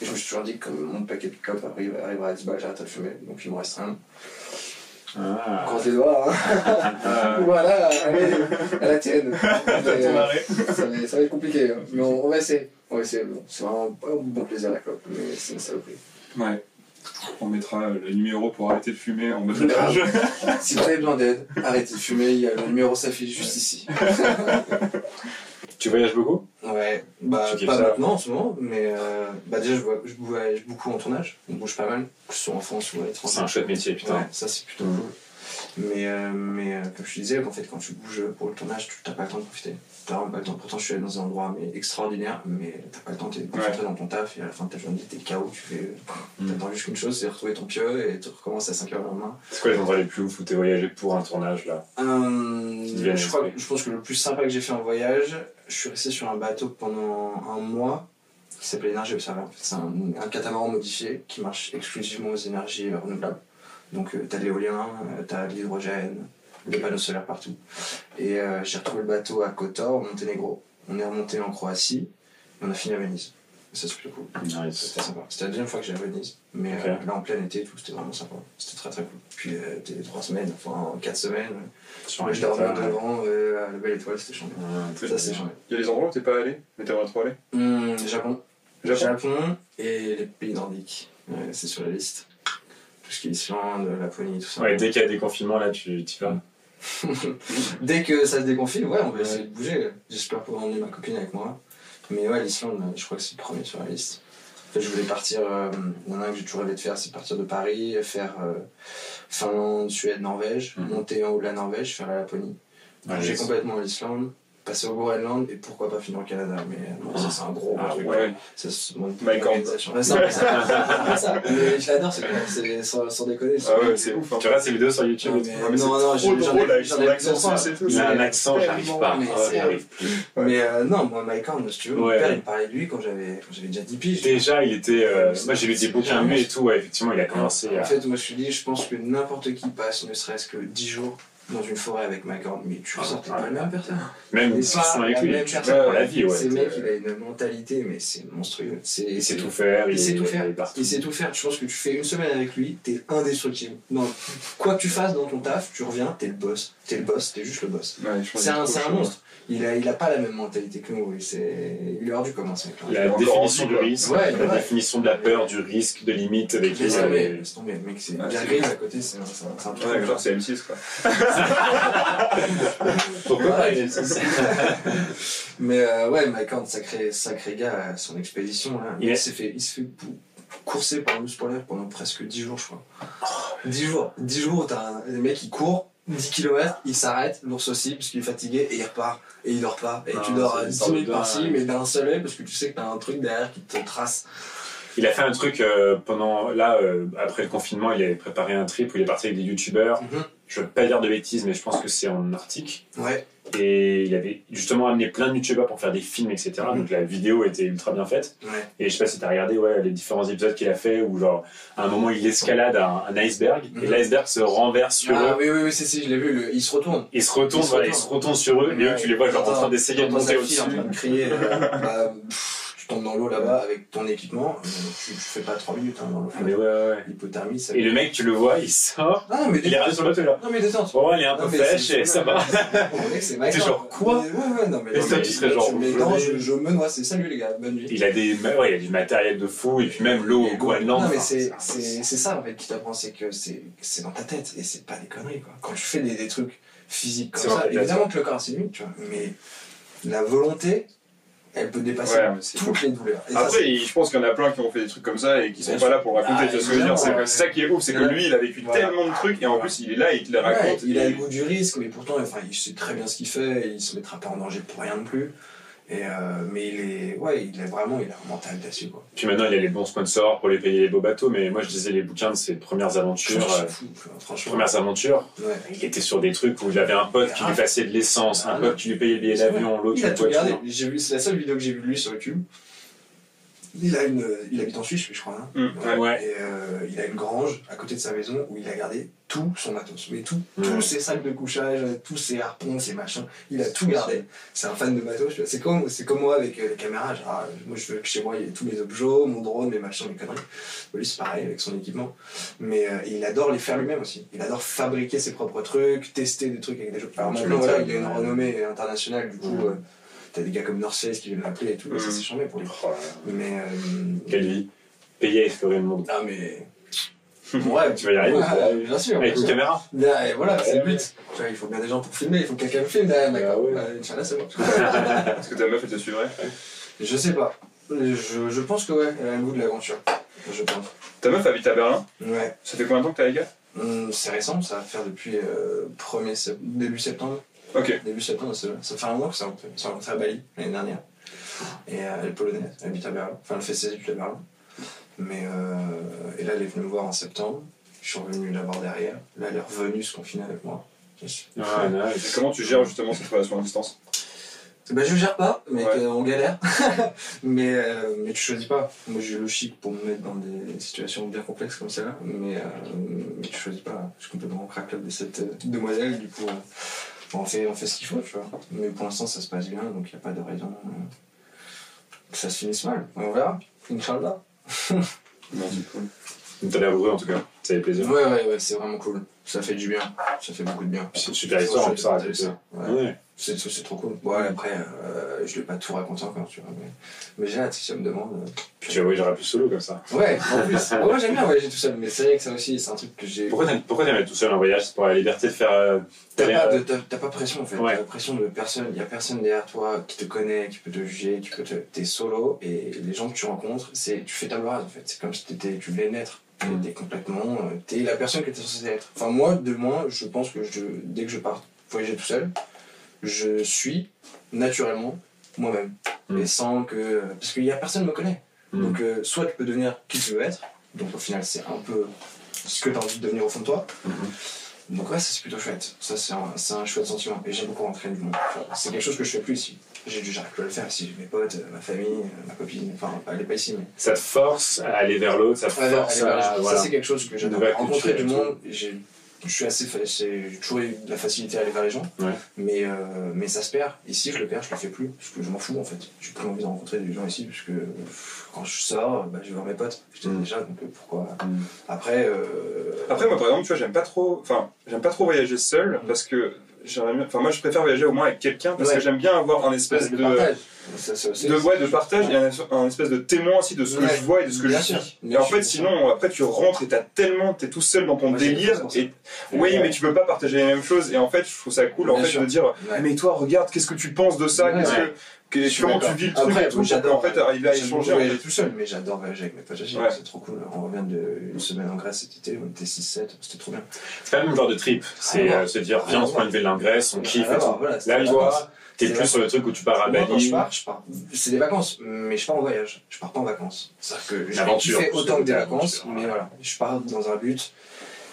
S1: Et je me suis toujours dit que mon paquet de arrive, arrivera à 10 balles, j'arrête de fumer. Donc il me reste un.
S2: Ah.
S1: Croise les doigts, hein.
S3: Euh,
S1: voilà, allez, à la tienne. Mais, euh, ça, va, ça va être compliqué, hein. mais on, on va essayer. On va essayer. Bon, c'est vraiment pas un bon plaisir la clope, mais c'est une saloperie.
S3: Ouais. On mettra le numéro pour arrêter de fumer en mode otage.
S1: Si vous avez besoin d'aide, arrêtez de fumer, il y a le numéro s'affiche juste ici.
S2: Tu voyages beaucoup?
S1: Ouais, bah pas maintenant en ce moment, mais euh, bah déjà je, vois, je voyage beaucoup en tournage, on bouge pas mal, que ce soit en France ou à l'étranger.
S2: C'est un chouette métier, putain.
S1: Ouais, ça c'est plutôt cool. Mais, euh, mais euh, comme je te disais, en fait, quand tu bouges pour le tournage, tu n'as pas le temps de profiter. T'as vraiment pas le temps. Pourtant, je suis allé dans un endroit mais extraordinaire, mais t'as pas le temps, t'es concentré dans ton taf et à la fin de ta journée, t'es KO, tu fais.
S2: Mm.
S1: T'attends juste qu'une chose, c'est retrouver ton pieu et tu recommences à 5h le lendemain.
S2: C'est quoi les endroits les plus ouf où t'es voyagé pour un tournage là?
S1: Euh, je, crois, je pense que le plus sympa que j'ai fait en voyage, je suis resté sur un bateau pendant un mois qui s'appelle Énergie Observer. En fait, c'est un, un catamaran modifié qui marche exclusivement aux énergies renouvelables. Donc euh, t'as de l'éolien, euh, t'as de l'hydrogène, des panneaux solaires partout. Et euh, j'ai retrouvé le bateau à Kotor, au Monténégro. On est remonté en Croatie et on a fini à Venise. Et ça c'est plutôt cool.
S2: Nice.
S1: C'était sympa. C'était la deuxième fois que j'allais à Venise. Mais euh, là en plein été et tout, c'était vraiment sympa. C'était très très cool. Puis euh, t'es trois semaines, enfin quatre semaines.
S2: Un
S1: je dormais devant euh, à la belle étoile, c'était chambé.
S2: ouais.
S1: Ça, c'est chambé.
S3: Il y a des endroits où t'es pas allé, mais t'aimerais trop aller?
S1: Hum, Japon.
S3: Japon
S1: Japon et les pays nordiques. Ouais, c'est sur la liste. Tout ce qui est Islande, Laponie, tout ça.
S2: Ouais, dès qu'il y a des confinements là, tu t'y vas.
S1: Dès que ça se déconfine, ouais, on va essayer de bouger. J'espère pouvoir emmener ma copine avec moi. Mais ouais, l'Islande, je crois que c'est le premier sur la liste. En fait, je voulais partir. euh, Il y en a un que j'ai toujours rêvé de faire, c'est partir de Paris, faire euh, Finlande, Suède, Norvège,
S2: Mhm.
S1: monter en haut de la Norvège, faire la Laponie.
S2: Ouais,
S1: Bouger
S2: yes.
S1: complètement l'Islande, passer au Groenland et pourquoi pas finir au Canada. Mais euh, bon, ça, c'est un gros,
S2: Ah
S1: truc.
S3: Ouais.
S1: Ça, c'est mon
S3: Mike Horn.
S1: organisation. Ouais, ça, ça. Mais je l'adore, c'est c'est- sans, sans déconner.
S3: Ah ouais, c'est ouf. hein.
S2: Tu regardes ses vidéos sur YouTube
S1: Non, mais-
S3: mais
S1: non,
S3: c'est
S1: non,
S3: trop
S1: j'en ai-
S3: drôle avec son accent et tout.
S2: Il a un
S3: c'est
S2: accent, j'arrive pas.
S1: mais
S2: Ouais,
S1: c'est-
S2: j'arrive plus.
S1: Mais euh, non, moi, Mike Horn, si tu veux, mon père, il me parlait de lui quand j'avais quand j'avais déjà 10 piges.
S2: Déjà, il était. euh,
S1: C'est-
S2: moi, j'ai lu des
S1: c'est
S2: bouquins lui et tout. Effectivement, il a commencé
S1: En fait, moi, je te dis, je pense que n'importe qui passe ne serait-ce que 10 jours dans une forêt avec Mike Horn, mais tu
S2: Ah,
S1: t'es
S2: ouais.
S1: pas la même personne.
S2: Même discussion
S1: pas
S2: avec
S1: la
S2: lui,
S1: même
S2: tu pour la vie, ouais.
S1: Ce mec, il a une mentalité, mais c'est monstrueux. C'est
S2: Il sait
S1: c'est-
S2: tout faire.
S1: Il sait tout faire.
S2: Il
S1: sait tout faire. Je pense que tu fais une semaine avec lui, t'es indestructible. Non, quoi que tu fasses dans ton taf, tu reviens, t'es le boss. T'es le boss, t'es juste le boss. C'est un, monstre. Il a, il a pas la même mentalité que nous. Il, c'est- il est hors du commun, ce mec-là.
S2: La définition du risque,
S1: Ouais,
S2: la
S1: ouais.
S2: définition de la peur, du risque, de limite avec
S1: Laisse
S2: les.
S1: tomber, laisse tomber. Le mec, c'est
S3: Ah,
S1: Grylls à côté, c'est un, truc.
S3: Ouais, genre c'est M6 quoi.
S2: Pourquoi pas
S1: Ouais.
S2: il est-
S1: Mais euh, ouais, Mike Horn, sacré, sacré gars, à son expédition, là.
S2: Il
S1: Il,
S2: est-
S1: s'est fait, il se fait pou- courser par un spoiler pendant presque 10 jours, je crois. 10 jours. 10 jours, t'as un le mec qui court 10 km, il s'arrête, l'ours aussi, parce qu'il est fatigué, et il repart, et il dort pas. Et
S2: Non,
S1: tu dors
S2: c'est
S1: à
S2: une
S1: 10
S2: sorte
S1: minutes par-ci, mais d'un seul œil, parce que tu sais que t'as un truc derrière qui te trace.
S2: Il a fait un truc euh, pendant. Là, euh, après le confinement, il avait préparé un trip où il est parti avec des youtubeurs.
S1: Mhm.
S2: Je veux pas dire de bêtises, mais je pense que c'est en Arctique.
S1: Ouais.
S2: Et il avait justement amené plein de youtubeurs pour faire des films, etc.
S1: Mhm.
S2: Donc la vidéo était ultra bien faite.
S1: Ouais.
S2: Et je sais pas si t'as regardé ouais, les différents épisodes qu'il a fait où, genre, à un moment, il escalade un, un iceberg et
S1: Mhm.
S2: l'iceberg se renverse sur
S1: Ah
S2: eux.
S1: oui, oui, oui, c'est si, je l'ai vu, le- il se retourne.
S2: Il se retourne,
S1: Il se
S2: voilà, il
S1: retourne.
S2: se retourne sur eux et eux, tu les vois genre en train d'essayer de monter au-dessus.
S1: fille en train de crier, euh, bah, tu tombes dans l'eau là-bas avec ton équipement, euh, tu, tu fais pas 3 minutes hein, dans l'eau.
S2: Ah, mais ouais, ouais.
S1: L'hypothermie, ça.
S2: Et le mec, tu le vois, il sort,
S1: Ah non, mais
S2: il est sur le bateau là.
S1: Non, mais détente.
S2: Bon, il est un peu fraîche et ça va.
S1: C'est
S2: genre, quoi
S1: Ouais, ouais, non, mais.
S2: Et
S1: mais-
S2: tu serais genre,
S1: Mais non, je, me noie, c'est salut les gars, bonne nuit.
S2: Il a des, ouais, il a du matériel de fou et puis même l'eau au Groenland.
S1: Non, mais
S2: enfin,
S1: c'est ça en fait qui t'apprend, c'est que c'est dans ta tête et c'est pas des conneries quoi. Quand tu fais des, trucs physiques comme ça, évidemment que le corps c'est tu vois, mais la volonté, elle peut dépasser
S3: Ouais,
S1: toutes les douleurs. Et
S3: Après, je pense qu'il y en a plein qui ont fait des trucs comme ça et qui sont
S1: Bien
S3: pas
S1: sûr.
S3: là pour raconter.
S1: Ah,
S3: tu vois ce que je veux dire C'est
S1: ouais.
S3: ça qui est ouf, c'est que lui, il a vécu
S1: Voilà.
S3: tellement de trucs et en
S1: Voilà.
S3: plus, il est là et il te les raconte.
S1: il a le goût du risque, mais pourtant, enfin, il sait très bien ce qu'il fait, et il se mettra pas en danger pour rien non plus. Et euh, mais il est, ouais, il est vraiment, il a un mental dessus quoi.
S2: Puis maintenant, il a les bons sponsors pour les payer les beaux bateaux, mais moi, je disais les bouquins de ses premières aventures. Euh,
S1: fous, franchement.
S2: premières aventures,
S1: Ouais.
S2: il était sur des trucs où il avait un pote qui lui passait de l'essence, un
S1: Ah,
S2: pote qui lui payait le billet d'avion, l'autre voiture.
S1: regardé. J'ai vu, c'est la seule vidéo que j'ai vue de lui sur YouTube. Il a une, il habite en Suisse, je crois. hein.
S3: Ouais.
S2: Ouais.
S1: Et euh, il a une grange à côté de sa maison où il a gardé tout son matos. Mais tout,
S2: Ouais.
S1: tous ses sacs de couchage, tous ses harpons, ses machins, il a tout gardé. C'est un fan de matos. C'est comme, c'est comme moi avec euh, les caméras. Genre, ah, moi, je veux que chez moi, il y ait tous mes objets, mon drone, mes machins, mes conneries. Lui, c'est pareil avec son équipement. Mais euh, il adore les faire lui-même aussi. Il adore fabriquer ses propres trucs, tester des trucs avec des jeux. Alors
S2: Tu
S1: maintenant, voilà, il a une renommée internationale. Du coup, euh, t'as des gars comme Face qui viennent l'appeler et tout.
S3: Mhm.
S1: Ça, c'est chambé pour lui.
S2: Oh là là.
S1: Mais. euh,
S2: Quelle vie. Payer à explorer le monde.
S1: ah, mais. Ouais,
S2: Tu vas y arriver.
S1: Ouais, bien sûr.
S2: Avec une caméra.
S1: Là, et voilà, c'est le but. Tu vois, il faut bien des gens pour filmer, il faut que quelqu'un me filme derrière, d'accord.
S2: ouais.
S1: Ouais, Inch'Allah, c'est bon.
S3: Est-ce que ta meuf, elle te suivrait?
S1: Je sais pas. Je, je pense que ouais, elle a le goût de l'aventure. Je pense.
S3: Ta meuf habite à Berlin?
S1: Ouais.
S3: Ça fait combien de temps que t'es avec elle?
S1: Hum, c'est récent, ça va faire depuis euh, 1er sept- début septembre.
S3: Ok.
S1: Début septembre, ça, ça fait un mois que ça rentré. Ça rentré à Bali l'année dernière. Et euh, elle est polonaise, elle habite à Berlin. Enfin, elle fait ses études à Berlin. Mais euh, et là, elle est venue me voir en septembre. Je suis revenu la voir derrière. Là, elle est revenue se confiner avec moi.
S2: Ah, nice.
S3: comment tu gères justement cette relation à distance
S1: Bah, je gère pas, mais
S3: Ouais.
S1: on galère. mais, euh, mais tu choisis pas. Moi, j'ai le chic pour me mettre dans des situations bien complexes comme celle-là. Mais, euh, mais tu choisis pas. Je suis complètement au crack club de cette euh, demoiselle. Du coup, euh, on, fait, on fait ce qu'il faut, tu vois. Mais pour l'instant, ça se passe bien, donc il n'y a pas de raison euh, que ça se finisse mal. On verra. Inch'Allah.
S3: C'est cool.
S2: T'as l'air heureux en tout cas. Ça fait plaisir.
S1: Ouais, ouais, ouais, c'est vraiment cool. Ça fait du bien. Ça fait beaucoup de bien.
S2: C'est une super histoire, ça
S1: partager
S2: raconter.
S1: ça. Ouais.
S2: Ouais.
S1: C'est, trop cool. Bon, après, euh, je ne l'ai pas tout raconté encore, tu vois. Mais, mais j'ai hâte, si ça me demande. euh,
S2: Puis tu vas voyager plus solo comme ça.
S1: Ouais, en plus. Moi j'aime bien voyager tout seul, mais c'est vrai que ça aussi, c'est un truc que j'ai.
S2: Pourquoi t'aimes pourquoi t'aimes être tout seul en voyage? C'est pour la liberté de faire. euh,
S1: T'as pas, de- t'as- t'as pas pression en fait,
S2: Ouais.
S1: t'as pression de personne, il y a personne derrière toi qui te connaît, qui peut te juger, qui peut te. T'es solo et les gens que tu rencontres, c'est tu fais table rase en fait, c'est comme si t'étais, tu venais naître.
S2: Mm.
S1: T'es complètement. euh, T'es la personne que t'es censé être. Enfin, moi, de moi, je pense que je, dès que je pars voyager tout seul, je suis naturellement moi-même.
S2: Mm.
S1: Et sans que. Parce qu'il y a personne me connaît.
S2: Mm.
S1: Donc, euh, soit tu peux devenir qui tu veux être, donc au final, c'est un peu ce que tu as envie de devenir au fond de toi.
S2: Mhm.
S1: Donc, ouais, ça, c'est plutôt chouette. Ça, c'est un, un chouette sentiment. Et j'aime beaucoup rentrer du monde. C'est quelque chose que je fais plus ici. J'ai j'arrive plus à le faire ici. Mes potes, ma famille, ma copine. Enfin, elle est pas ici, mais.
S2: Ça te force à aller vers l'autre, ça te
S1: Ouais,
S2: force
S1: aller vers les
S2: à.
S1: gens.
S2: voilà.
S1: Ça, c'est quelque chose que j'adore. Rencontrer du monde, j'ai. Je suis assez. J'ai toujours eu de la facilité à aller vers les gens.
S2: Ouais.
S1: Mais, euh, mais ça se perd. Ici, je le perds, je le fais plus. Parce que je m'en fous, en fait. J'ai plus envie de rencontrer des gens ici. Parce que quand je sors, bah, je vais voir mes potes. Je t'ai
S2: Mm.
S1: déjà, donc euh, pourquoi.
S2: Mm.
S1: Après. euh,
S3: Après, moi, par exemple, tu vois, j'aime pas trop. Enfin, j'aime pas trop voyager seul parce que enfin moi je préfère voyager au moins avec quelqu'un parce
S1: Ouais.
S3: que j'aime bien avoir un espèce
S1: Le
S3: de,
S1: partage. Ça, ça, c'est-
S3: de, ouais, de partage et un, un espèce de témoin aussi de ce que je vois et de ce que
S1: Bien
S3: je
S1: sûr. Bien
S3: Et en fait, sinon, après, tu rentres et t'as tellement, t'es tout seul dans ton
S1: Moi,
S3: délire. Et oui, mais tu peux pas partager les mêmes choses. Et en fait, je trouve ça cool, en fait,
S1: sûr.
S3: de dire, mais toi, regarde, qu'est-ce que tu penses de ça? Qu'est-ce que, que-
S1: Je
S3: comment tu vis le truc
S1: Après,
S3: et tout
S1: j'adore,
S3: en fait arriver à échanger. en
S1: voyager
S3: fait.
S1: tout seul, mais j'adore voyager avec mes potes
S3: Ouais.
S1: c'est trop cool. On revient d'une semaine en Grèce cet été, on était 6-7, c'était trop bien.
S2: C'est pas le même genre de trip. C'est
S1: à
S2: euh, se dire, viens, on se prend une ville en Grèce, on kiffe tout.
S1: voilà,
S2: Là, toi,
S1: vacances.
S2: t'es plus sur le truc où tu pars à
S1: Moi, quand je
S2: Bali.
S1: pars, je pars. C'est des vacances, mais je pars en voyage. Je pars pas en vacances. C'est-à-dire que j'ai
S2: aventure,
S1: kiffé
S2: c'est
S1: autant que des vacances,
S2: aventure,
S1: mais voilà. Je pars dans un but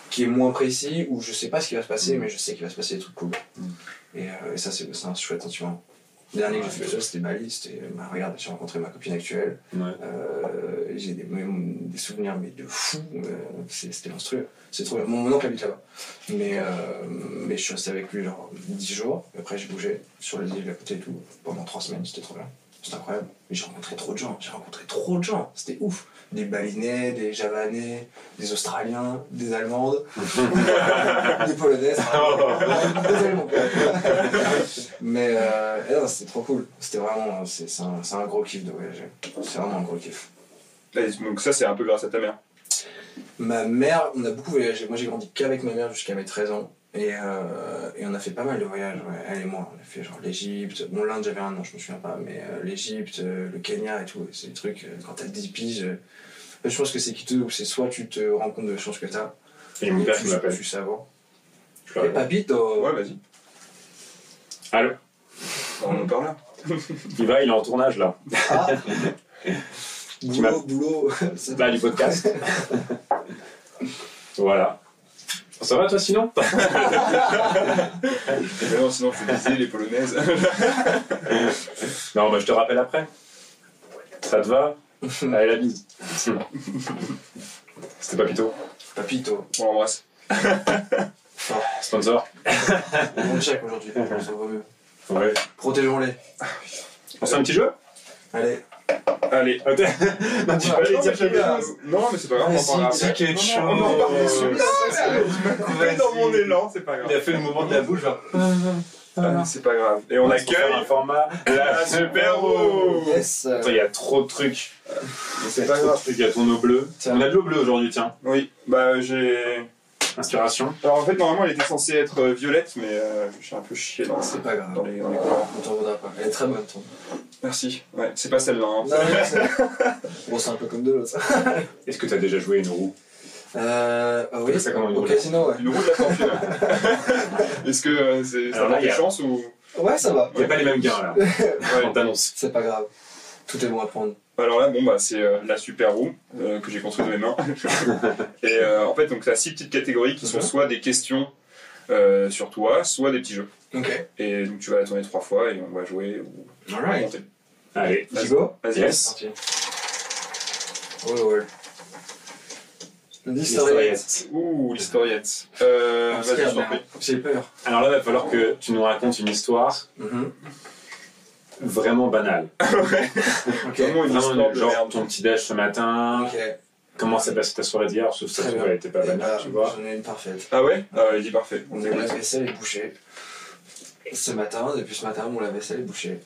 S1: qui est moins précis, où je sais pas ce qui va se passer, mais je sais qu'il va se passer des trucs cool.
S2: Mm.
S1: Et, euh, et ça, c'est c'est un chouette sentiment. Le dernier que j'ai fait c'était Bali. C'était, bah, regarde, j'ai rencontré ma copine actuelle.
S2: Ouais.
S1: Euh, j'ai des, souvenirs mais de fou. euh, c'était monstrueux. C'est trop bien. Mon, oncle habite là-bas. Mais, euh, mais je suis resté avec lui genre 10 jours. Et après, j'ai bougé sur les îles à côté et tout. Pendant 3 semaines, c'était trop bien. C'était incroyable. Mais j'ai rencontré trop de gens. J'ai rencontré trop de gens. C'était ouf. Des Balinais, des Javanais, des Australiens, des Allemandes, des Polonaises. des Allemands. Mais euh, c'était trop cool. C'était vraiment. C'est un, gros kiff de voyager. C'est vraiment un gros kiff.
S3: Donc ça, c'est un peu grâce à ta mère.
S1: Ma mère, on a beaucoup voyagé. Moi, j'ai grandi qu'avec ma mère jusqu'à mes 13 ans. Et, euh, et on a fait pas mal de voyages, ouais, elle et moi. On a fait genre l'Égypte. Bon, l'Inde, j'avais un an, je me souviens pas. Mais euh, l'Égypte, euh, le Kenya et tout. C'est des trucs, quand t'as 10 piges. Euh, je pense que c'est qui te. C'est soit tu te rends compte de la chance que t'as.
S2: Et mon père qui
S1: tu,
S2: m'appelle.
S1: tu savoures.
S2: Je
S1: Et
S2: leur-
S1: Papito.
S3: Ouais, vas-y.
S2: Allô
S3: On en parle là.
S2: Il va, il est en tournage là.
S1: Ah. boulot, boulot. C'est-
S2: Là, du podcast. voilà. Ça va toi sinon
S3: Mais non, sinon, je te disais les polonaises.
S2: Non, bah, je te rappelle après. Ça te va Allez, la bise. C'était Papito.
S1: Papito.
S3: On l'embrasse.
S2: Sponsor.
S1: On check aujourd'hui. Ça vaut mieux.
S2: Ouais.
S1: Protégeons-les.
S2: On fait un petit jeu
S1: Allez.
S3: Allez.
S2: non, tu peux aller
S3: Non,
S2: dire
S3: mais je-
S2: quelque chose.
S3: Non, mais c'est pas grave, on en parlera
S1: Vas-y,
S3: après.
S1: quelque
S3: On en parle
S2: chose.
S3: Coupé dans mon élan, c'est pas grave.
S2: Il a fait le mouvement de la bouche, genre.
S3: Ah, C'est pas grave. Et on
S2: se faire un
S3: accueille.
S2: format la super Bowl.
S1: Yes.
S2: Attends, il y a trop de trucs.
S3: C'est pas grave.
S2: Il y a ton eau bleue.
S1: Tiens.
S2: On a de l'eau bleue aujourd'hui, tiens.
S3: Oui, bah j'ai.
S2: Inspiration.
S3: Alors en fait, normalement, elle était censée être euh, violette, mais euh, je suis un peu chié dans,
S1: C'est pas grave.
S3: dans les, dans les couleurs.
S1: On t'en voudra pas. Elle est très bonne, ton.
S3: Merci. Ouais, c'est pas celle-là. Hein.
S1: Non, non, c'est- bon, c'est un peu comme de l'autre. ça.
S2: Est-ce que tu as déjà joué une roue?
S1: Euh. Ah oui,
S2: une
S1: au casino, ouais.
S3: Une roue de la fortune. Est-ce que euh, c'est- ça
S2: Alors là,
S3: a
S2: il y
S3: des chances ou?
S1: Ouais, ça va.
S2: Il n'y a pas les mêmes gains là.
S3: Ouais.
S2: On t'annonce.
S1: C'est pas grave. Tout est bon à prendre.
S3: Alors là, bon, bah, c'est euh, la super roue euh, que j'ai construite de mes mains. Et euh, en fait, donc, tu as six petites catégories qui sont
S1: Mhm.
S3: soit des questions euh, sur toi, soit des petits jeux.
S1: Ok.
S3: Et donc, tu vas la tourner trois fois et on va jouer ou
S1: Alright.
S3: monter.
S2: Allez.
S3: Vas-y. Vas-y.
S2: Yes.
S1: Parti. Oh, ouais.
S2: Historiette.
S3: Ouh, l'historiette. Euh.
S1: J'ai peur.
S2: Alors là, il va falloir que tu nous racontes une histoire
S1: Mhm.
S2: vraiment banale.
S1: Ok.
S3: Vraiment une histoire de
S2: genre
S3: merde.
S2: ton petit déj ce matin,
S1: Ok.
S2: comment s'est passée ta soirée d'hier, sauf que ça elle était pas
S1: Eh
S2: banale,
S1: bah,
S2: tu vois.
S1: J'en ai une parfaite.
S3: Ah ouais? Ah, vas-y, parfait. On
S1: Mon
S3: écoute.
S1: lave-vaisselle est bouchée. Ce matin, depuis ce matin, mon lave-vaisselle est bouchée.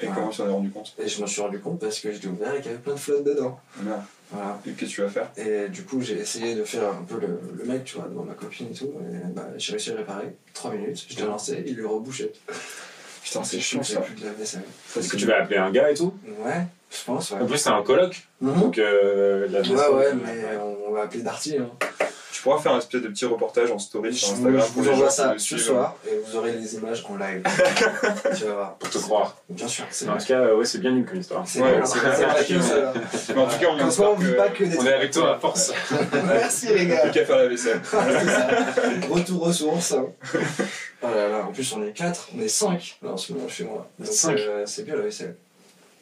S3: Et comment tu t'en es rendu compte?
S1: Et je m'en suis rendu compte parce que je l'ai ouvert et qu'il y avait plein de flotte dedans.
S3: Merde.
S1: Voilà.
S3: Et qu'est-ce que tu vas faire?
S1: Et du coup, j'ai essayé de faire un peu le, le mec, tu vois, devant ma copine et tout. Et bah, j'ai réussi à réparer. 3 minutes, je l'ai lancé, il lui rebouché.
S3: Putain, c'est
S1: chiant,
S3: ça.
S1: plus de lave-vaisselle.
S2: Est-ce que tu vas appeler un gars et tout?
S1: Ouais, je pense, ouais.
S2: En plus, c'est un coloc,
S1: Mhm.
S2: donc euh, la
S1: Ouais, ouais, mais on va appeler Darty. Hein.
S3: Tu pourras faire un espèce de petit reportage en story
S1: Je
S3: sur
S1: vous,
S3: Instagram
S1: je
S3: pour
S1: vous envoie ça ce soir et vous aurez les images en live. tu vas voir.
S2: pour te croire.
S1: Bien sûr, c'est
S2: En tout cas, euh, ouais, c'est bien nul comme histoire.
S1: C'est
S3: Ouais,
S1: bien,
S3: c'est. Mais en tout cas, on
S1: on vit
S3: que-
S1: pas que des
S2: On est avec toi à force.
S1: Merci les gars.
S3: Plus qu'à faire la vaisselle.
S1: Retour aux sources. hein. Oh là là, en plus on est 4, on est 5 là en ce moment chez moi. Donc
S2: Cinq.
S1: euh, c'est bien la vaisselle.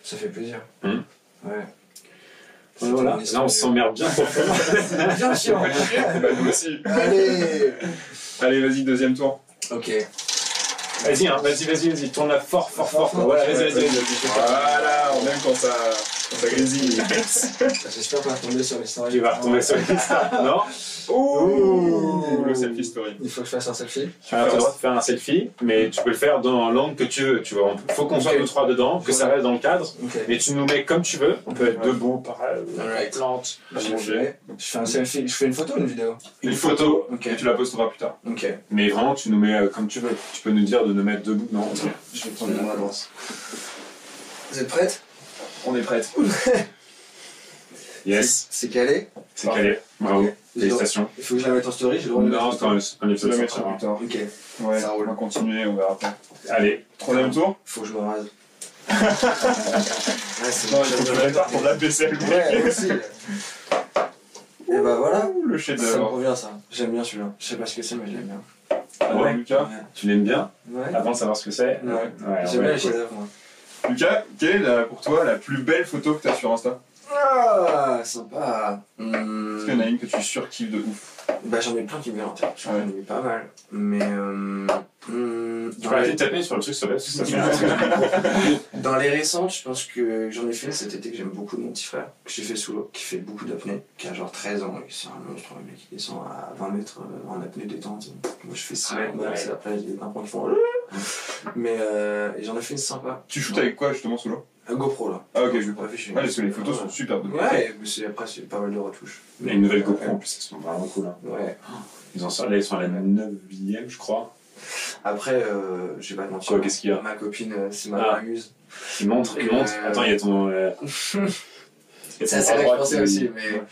S1: Ça fait plaisir.
S2: Mhm.
S1: Ouais.
S2: Voilà. Là, on s'emmerde bien.
S1: Bien chiant.
S3: Bah, nous aussi.
S1: Allez.
S3: Allez, vas-y, deuxième tour.
S1: Ok.
S2: Vas-y, hein, vas-y, vas-y, vas-y, tourne-la fort, fort, fort.
S1: Fort,
S2: Voilà, vas-y, vas-y.
S3: Voilà, on aime quand ça. Grésille.
S1: J'espère pas retomber sur les stories.
S2: Tu vas retomber sur l'Insta. Non
S3: Ouh, le selfie story.
S1: Il faut que je fasse un selfie.
S2: Tu as le droit de faire un selfie, mais tu peux le faire dans l'angle que tu veux. Tu vois, il faut qu'on soit nous trois dedans, que ça reste dans le cadre. Mais tu nous mets comme tu veux. On peut être début, par
S1: Alright.
S2: plante.
S1: Je fais, je fais un selfie. Je fais une photo ou une vidéo
S2: Une photo.
S1: Ok.
S3: Et tu la posteras plus tard.
S1: Ok.
S2: Mais vraiment, tu nous mets euh, comme tu veux. Tu peux nous dire de nous mettre debout. Non.
S1: Je vais prendre mon avance. Vous êtes prêtes?
S3: On est prête.
S2: Yes,
S1: C'est calé
S2: c'est calé. Bravo. Félicitations.
S1: Il faut que je la mette en story, j'ai le droit de la
S2: Non, c'est un, épisode sortira.
S3: plus tard.
S1: Ok.
S3: Ouais,
S1: Ça roule.
S3: on va continuer, on verra après.
S2: Allez.
S3: Troisième tour
S1: Faut que je me rase. ouais, c'est
S3: Non, je prépare pour la.
S1: Ouais, aussi. Et bah voilà.
S3: Ouh, le chef
S1: Ça me
S3: d'œuvre.
S1: convient ça. J'aime bien celui-là. Je sais pas ce que c'est, mais je l'aime bien.
S3: Alors,
S2: Ouais.
S3: Lucas,
S2: Tu l'aimes bien
S1: Ouais.
S2: Avant de savoir ce que c'est
S1: Ouais.
S2: Ouais,
S1: J'aime bien les
S2: cool.
S1: chefs-d'œuvre, moi.
S3: Lucas, quelle est la- pour toi la plus belle photo que tu as sur Insta
S1: Ah, sympa. Hmm.
S3: Est-ce qu'il y en a une que tu surkiffes de ouf
S1: Bah, j'en ai plein qui me viennent en tête. J'en ai pas mal. Mais. Euh, hmm,
S2: Tu
S1: dans
S2: peux arrêter de taper sur le truc ça fait
S1: Dans les récentes, je pense que j'en ai fait cet été que j'aime beaucoup de mon petit frère, que j'ai fait sous l'eau, qui fait beaucoup d'apnée, qui a genre 13 ans, et c'est un monstre, le mec qui descend à 20 mètres euh, en apnée détente. Moi je fais 6
S2: Ah,
S1: mètres, c'est la plage, il y a plein de qui font. Mais euh, j'en ai fait une sympa.
S3: Tu shootes avec quoi justement sous l'eau?
S1: Un GoPro là.
S3: Ah ok, je vois.
S1: pas
S3: Ouais, parce que les photos sont
S1: Ouais.
S3: superbes.
S1: Ouais, mais c'est- après c'est pas mal de retouches.
S2: Il y a une nouvelle GoPro en plus, elles sont vraiment cool. hein.
S1: Ouais.
S2: Ils en sortent, là, ils sont à la 9ème, je crois.
S1: Après, euh, je vais pas te mentir.
S2: Quoi, qu'est-ce qu'il y a
S1: Ma copine, euh, c'est ma
S2: Ah.
S1: amuse.
S2: Ils montrent, ils
S1: Donc,
S2: montrent.
S1: euh,
S2: Attends, il y a ton. euh, il
S1: C'est ça
S2: bras
S1: que je
S2: droit
S1: pensais
S2: qui-
S1: aussi, mais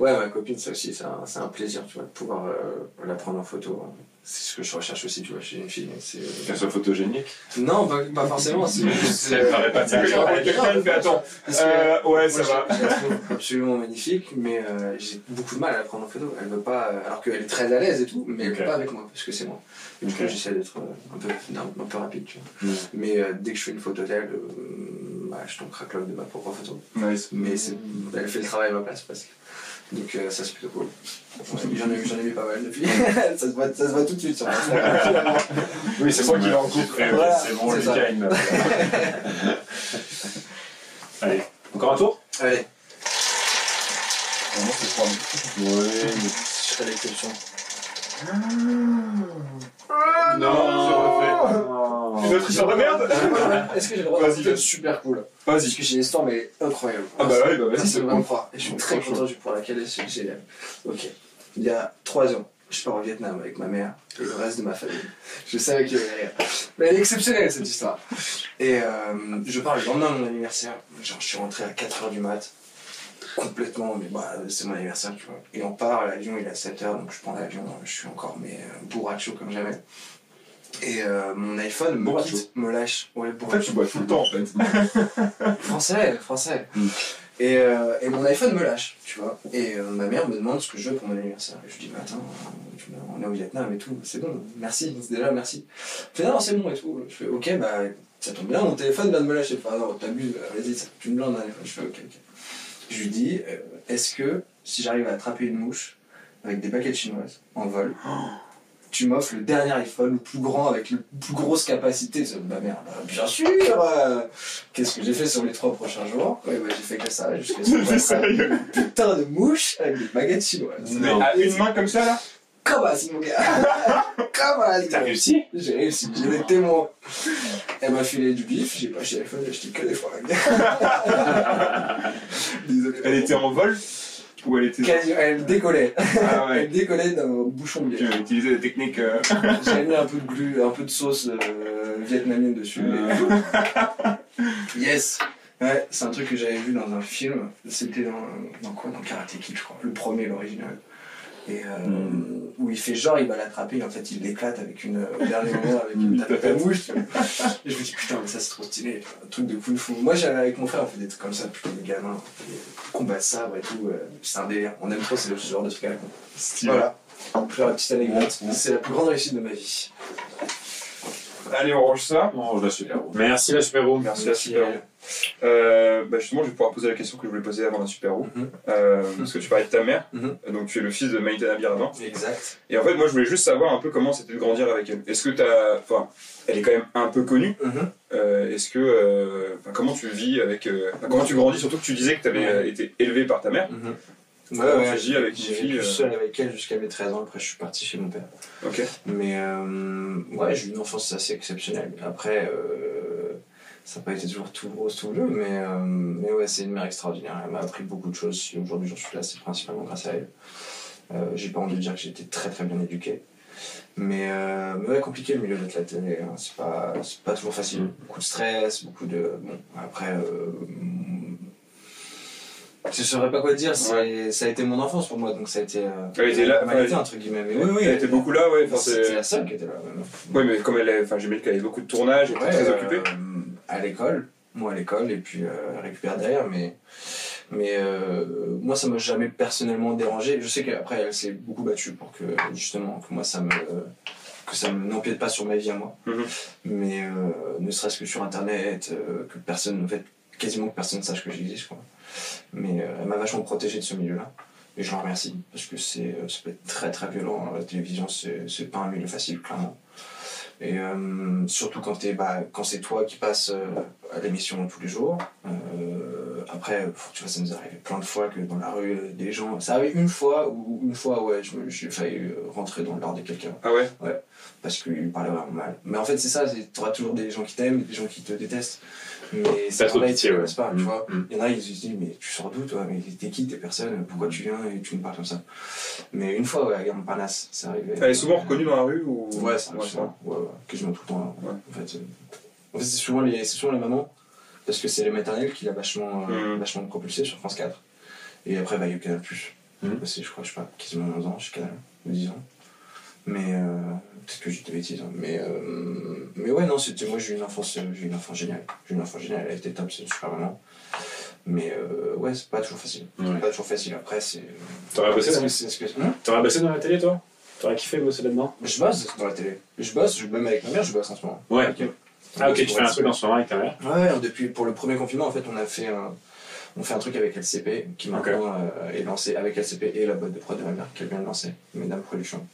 S1: ouais, ma copine, ça aussi, c'est un, c'est un plaisir, tu vois, de pouvoir euh, la prendre en photo. C'est ce que je recherche aussi, tu vois, chez une fille. c'est-
S2: Qu'elle soit photogénique.
S1: Non, pas, pas forcément, c'est juste.
S2: Ça me paraît pas
S3: il fait attends. Euh, ouais,
S1: moi,
S3: ça
S1: je-
S3: va.
S1: Je la trouve absolument magnifique, mais euh, j'ai beaucoup de mal à la prendre en photo. Elle veut pas, euh, alors qu'elle est très à l'aise et tout, mais elle
S2: Ok.
S1: veut pas avec moi, parce que c'est moi. Et du coup, j'essaie d'être euh, un peu, un, un peu rapide, tu vois.
S2: Mm.
S1: Mais euh, dès que je fais une photo d'elle, euh, bah, je tombe craquelot de ma propre photo.
S3: Nice.
S1: Mais elle fait le travail à ma place presque. Donc euh, ça c'est plutôt cool. Ouais, j'en ai, j'en ai mis pas mal depuis. ça, se voit, ça se voit tout de suite sur Instagram.
S2: Oui,
S3: c'est moi qui l'ai en couple.
S1: Voilà,
S2: C'est bon,
S1: c'est
S2: Lucas,
S1: ça.
S2: il me- Allez, encore un tour?
S1: Allez,
S3: Vraiment, c'est trois minutes.
S2: Oui.
S1: je ferai l'exception.
S2: Non,
S3: je refais. Une autre histoire de merde
S1: Est-ce que j'ai le droit
S3: Vas-y,
S1: de
S3: vas-y.
S1: super cool Parce
S3: Vas-y.
S1: que j'ai une histoire mais incroyable.
S3: Ah bah ouais, bah vas-y, c'est bon.
S1: 23. Et je suis très content de pouvoir la caler, c'est génial. Ok. Il y a 3 ans, je pars au Vietnam avec ma mère et le reste de ma famille. Je savais qu'il y avait rien. Mais elle est exceptionnelle cette histoire. Et euh, je pars le lendemain de mon anniversaire. Genre, je suis rentré à 4h du mat. Complètement, mais bah, c'est mon anniversaire, tu vois. Et on part, l'avion il est à 7h, donc je prends l'avion, je suis encore mais euh, bourracho comme jamais. Et euh, mon iPhone me
S2: Bourracho.
S1: quitte, me lâche. Ouais,
S3: En fait, tu bois tout le temps en fait.
S1: Français, français.
S2: Mm.
S1: Et, euh, et mon iPhone me lâche, tu vois. Et euh, ma mère me demande ce que je veux pour mon anniversaire. Et je lui dis, mais attends, tu vois, on est au Vietnam et tout, c'est bon, merci, c'est déjà merci. Elle fait, non, c'est bon et tout. Je fais, ok, bah, ça tombe bien, mon téléphone vient de me lâcher. Enfin, non, t'abuses, vas-y, tu me blindes un iPhone. Je fais, ok, ok. Je lui dis, est-ce que si j'arrive à attraper une mouche avec des baguettes chinoises en vol, tu m'offres le dernier iPhone, le plus grand, avec la plus grosse capacité de ma mère. Bah, bien sûr euh, Qu'est-ce que j'ai fait sur les trois prochains jours? Ouais, bah, J'ai fait que ça, jusqu'à ce que putain de mouche avec des baguettes chinoises.
S3: Mais à une main comme ça là?
S1: Comment mon gars Comment
S2: T'as réussi?
S1: J'ai réussi, j'ai des témoins. Elle m'a filé du bif, j'ai pas acheté l'iPhone, j'ai acheté que des fringues. Désolé.
S3: Elle était en vol? Elle était.
S1: Quasi- Elle décollait.
S3: Ah ouais.
S1: Elle décollait d'un bouchon de
S3: Tu
S1: bière.
S3: as utilisé des techniques. euh,
S1: J'avais mis un peu de glu, un peu de sauce euh, vietnamienne dessus. et- yes Ouais, c'est un truc que j'avais vu dans un film. C'était dans, dans quoi? Dans Karate Kid, je crois. Le premier, l'original. Et euh,
S2: Mm.
S1: où il fait genre, il va l'attraper, et en fait, il l'éclate avec une. Au dernier moment, avec
S3: Une
S1: une tape à
S3: tapette.
S1: mouche. Et je me dis, putain, mais ça, c'est trop stylé. Un truc de kung fu. Moi, j'avais avec mon frère, on fait des trucs comme ça depuis les gamins. Combats de sabre et tout. euh, C'est un délire. On aime trop ce genre de trucs à la con. Voilà. Pour faire une petite anecdote, c'est la plus grande réussite de ma vie.
S3: Allez, on range ça.
S2: On range la super. Merci la super roue.
S3: Merci la super roue. Euh, bah justement, je vais pouvoir poser la question que je voulais poser avant la super roue.
S1: Mhm.
S3: Euh, parce que tu parlais de ta mère,
S1: Mhm.
S3: donc tu es le fils de Maïtana Biradin.
S1: Exact.
S3: Et en fait, moi, je voulais juste savoir un peu comment c'était de grandir avec elle. Est-ce que t'as. Enfin, elle est quand même un peu connue.
S1: Mhm.
S3: Euh, Est-ce que. comment tu vis avec. comment tu grandis? Surtout que tu disais que tu avais été élevé par ta mère. Ouais,
S1: Ouais,
S3: avec une
S1: j'ai
S3: fille, euh.
S1: seul avec elle jusqu'à mes 13 ans, après je suis parti chez mon père.
S3: Ok.
S1: Mais euh, ouais, j'ai eu une enfance assez exceptionnelle. Après, euh, ça n'a pas été toujours tout rose, tout bleu, mais, mais ouais, c'est une mère extraordinaire. Elle m'a appris beaucoup de choses. Si aujourd'hui j'en suis là, c'est principalement grâce à elle. J'ai pas envie de dire que j'ai été très très bien éduqué. Mais, euh, mais ouais, compliqué le milieu de la télé. hein. C'est pas, toujours facile.
S2: Mm.
S1: Beaucoup de stress, beaucoup de. Bon, après. Euh, je saurais pas quoi dire, ça a été mon enfance pour moi, donc ça a été. euh,
S3: Elle était là,
S1: entre guillemets. Mais oui, oui,
S3: Elle était beaucoup là, ouais.
S1: C'était la seule qui était là. même.
S3: Ouais, mais comme elle. Enfin, j'imagine qu'elle avait beaucoup de tournages, elle était très
S1: euh,
S3: occupée.
S1: à l'école, moi à l'école, et puis euh, elle récupère derrière, mais, mais euh, moi ça m'a jamais personnellement dérangé. Je sais qu'après elle s'est beaucoup battue pour que justement que moi ça me que ça ne n'empiète pas sur ma vie à moi.
S3: Mhm.
S1: Mais euh, ne serait-ce que sur internet, euh, que personne, en fait, quasiment que personne sache que j'existe. quoi. Mais euh, elle m'a vachement protégé de ce milieu-là. Et je l'en remercie, parce que c'est, euh, ça peut être très très violent. hein. La télévision, c'est, c'est pas un milieu facile, clairement. Et euh, surtout quand, t'es, bah, quand c'est toi qui passes euh, à l'émission tous les jours. Euh, après, tu vois, ça nous est arrivé plein de fois que dans la rue, des gens. Ça arrive une fois, ou une fois, ouais, j'ai failli rentrer dans l'ordre de quelqu'un
S3: Ah ouais?
S1: Parce qu'il parlait vraiment mal. Mais en fait, c'est ça, tu auras toujours des gens qui t'aiment, des gens qui te détestent. Mais
S2: Pas
S1: c'est
S2: trop
S1: là,
S2: pitié, ouais.
S1: pas, tu
S2: Mm,
S1: vois. Il y en a, ils se disent, mais tu sors d'où, toi? Mais t'es qui, t'es personne? Pourquoi tu viens et tu me parles comme ça? Mais une fois, ouais, à Montparnasse, c'est arrivé.
S3: Elle est souvent reconnue dans la rue ou.
S1: Ouais, c'est
S3: ouais,
S1: souvent. Ouais, ouais, quasiment tout le temps.
S3: Ouais.
S1: En fait, en fait c'est souvent, les, c'est souvent les mamans, parce que c'est les maternelles qui l'a vachement, euh,
S3: Mm.
S1: vachement propulsé sur France 4. Et après, bah, il y a eu Canal+.
S2: Mm.
S1: C'est, je crois, je sais pas, quasiment 11 ans chez Canal, ou 10 ans. Mais euh, peut-être que j'ai des bêtises. hein. Mais, euh, mais ouais, non, c'était moi, j'ai eu une enfance, euh, j'ai une enfance géniale. J'ai eu une enfance géniale, elle était top, c'est une super maman. Mais euh, ouais, c'est pas toujours facile.
S2: Ouais.
S1: C'est pas toujours facile. Après, c'est.
S2: T'aurais bossé,
S1: Hein?
S2: T'aurais bossé dans la télé, toi? T'aurais kiffé bosser là-dedans?
S1: Je bosse dans la télé. Je bosse, je, même avec ma mère, je bosse en ce moment.
S2: Ouais.
S1: Ok.
S2: Ah, ok, tu fais un truc en ce moment avec ta mère?
S1: Ouais, depuis pour le premier confinement, en fait, on a fait un, on fait un truc avec LCP qui maintenant euh, est lancé avec LCP et la boîte de prod de ma mère qu'elle vient de lancer, Mesdames Productions.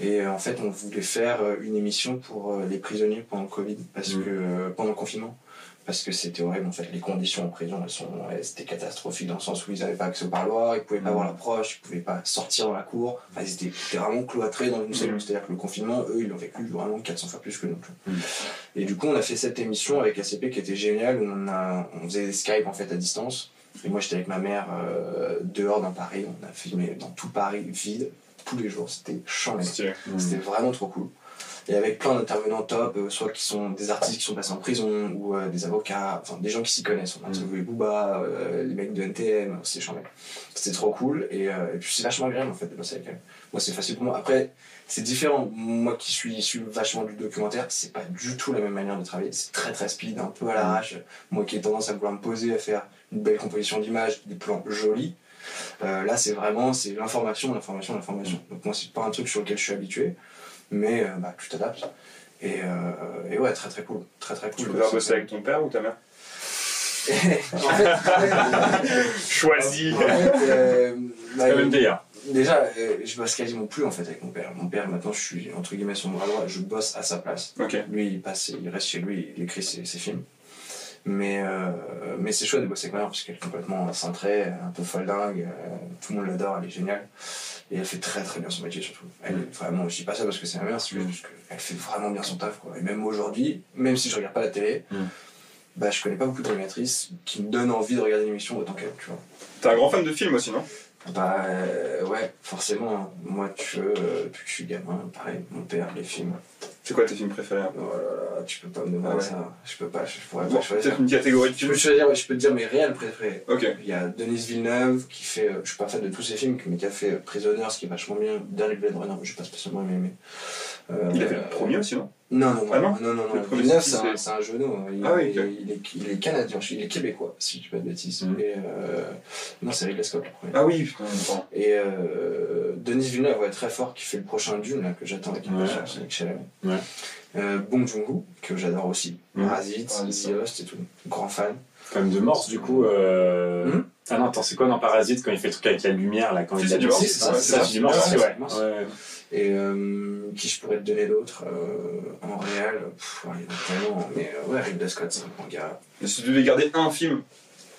S1: Et euh, en fait, on voulait faire euh, une émission pour euh, les prisonniers pendant le Covid, parce
S2: Mhm.
S1: que pendant le confinement, parce que c'était horrible. En fait, les conditions en prison, elles sont, c'était catastrophique dans le sens où ils n'avaient pas accès au parloir, ils pouvaient pas
S2: Mhm.
S1: voir l'approche, ils pouvaient pas sortir dans la cour. Enfin, ils étaient, étaient vraiment cloîtrés dans une cellule.
S3: Mhm.
S1: C'est-à-dire que le confinement, eux, ils l'ont vécu vraiment 400 fois plus que nous. Et du coup, on a fait cette émission avec ACP qui était géniale, où on, a, on faisait des Skype en fait à distance. Et moi, j'étais avec ma mère euh, dehors dans Paris. On a filmé dans tout Paris vide tous les jours. C'était chambé. C'était vraiment trop cool. Et avec plein d'intervenants top, euh, soit qui sont des artistes qui sont passés en prison, ou euh, des avocats, enfin des gens qui s'y connaissent. On a
S2: Mm.
S1: interviewé Booba, euh, les mecs de NTM, c'était chambé. C'était trop cool, et, euh, et puis c'est vachement agréable en fait de bosser avec elle. Moi c'est facile pour moi. Après, c'est différent. Moi qui suis issu vachement du documentaire, c'est pas du tout la même manière de travailler. C'est très très speed, un peu à l'arrache. Moi qui ai tendance à vouloir me poser, à faire une belle composition d'images, des plans jolis. Euh, là, c'est vraiment c'est l'information, l'information, l'information. Donc moi, c'est pas un truc sur lequel je suis habitué, mais euh, bah, tu t'adaptes. Et, euh, et ouais, très très cool, très très
S3: Tu
S1: cool.
S3: préfères bosser avec ton père ou ta mère
S1: en fait,
S3: Choisis
S1: en fait, bah,
S2: C'est le même délire.
S1: déjà, euh, je bosse quasiment plus en fait avec mon père. Mon père, maintenant, je suis entre guillemets son bras droit. Je bosse à sa place. Lui, il passe, il reste chez lui, il écrit ses, ses films. Mais, euh, mais c'est chouette de bosser avec ma mère parce qu'elle est complètement cintrée, un peu folle dingue. euh, tout le monde l'adore, elle est géniale. Et elle fait très très bien son métier surtout. Elle est vraiment, je dis pas ça parce que c'est ma mère, c'est juste parce qu'elle fait vraiment bien son taf. Quoi. Et même aujourd'hui, même si je regarde pas la télé,
S2: Mm.
S1: bah, je connais pas beaucoup d'animatrices qui me donnent envie de regarder l'émission autant qu'elle, tu vois.
S3: T'es un grand fan de films aussi, non?
S1: Bah euh, ouais, forcément. hein. Moi, tu veux, euh, depuis que je suis gamin, pareil, mon père, les films.
S3: C'est quoi tes films préférés
S1: Oh là là, tu peux pas me demander
S3: Ah ouais.
S1: ça. Je peux pas, je pourrais
S3: Bon,
S1: pas choisir.
S3: Une catégorie de
S1: Je peux
S3: films
S1: choisir, ouais, je peux te dire mes réels préférés.
S3: Ok.
S1: Il y a Denise Villeneuve qui fait, euh, je suis pas fan de tous ses films, mais qui a fait Prisoners, qui est vachement bien. Dernier Blade Runner, je pas spécialement aimé. mais, euh,
S3: Il a fait le premier aussi, non?
S1: Non, non, non.
S3: Ah non
S1: non, Villeneuve, c'est un, un genou. Il,
S3: Ah oui,
S1: il-
S3: ok.
S1: il, est, il est canadien, il est québécois, si je dis pas de bêtises.
S2: Mhm.
S1: Et, euh, non, c'est Ridley Scott le premier.
S3: Ah oui, putain.
S1: Et euh, Denis Villeneuve, ouais, très fort, qui fait le prochain Dune, là, que j'attends avec
S2: Ouais.
S1: impatience, avec Chalamet.
S2: Ouais.
S1: Euh, Bong Joon-ho, que j'adore aussi.
S2: Mhm.
S1: Parasite, The Host et tout. Grand fan.
S2: Comme de Morse, du coup. Euh...
S1: Hmm?
S2: Ah non, attends, c'est quoi dans Parasite quand il fait le truc avec la lumière, là, quand il
S3: c'est
S2: a
S3: du Morse,
S2: c'est ça, c'est du. Morse
S1: Ouais, c'est. Et euh, qui je pourrais te donner d'autre euh, En réel, pff, ouais, il y en a tellement. Mais euh, ouais, Ridley Scott, c'est un grand gars.
S3: Mais si tu devais garder un film,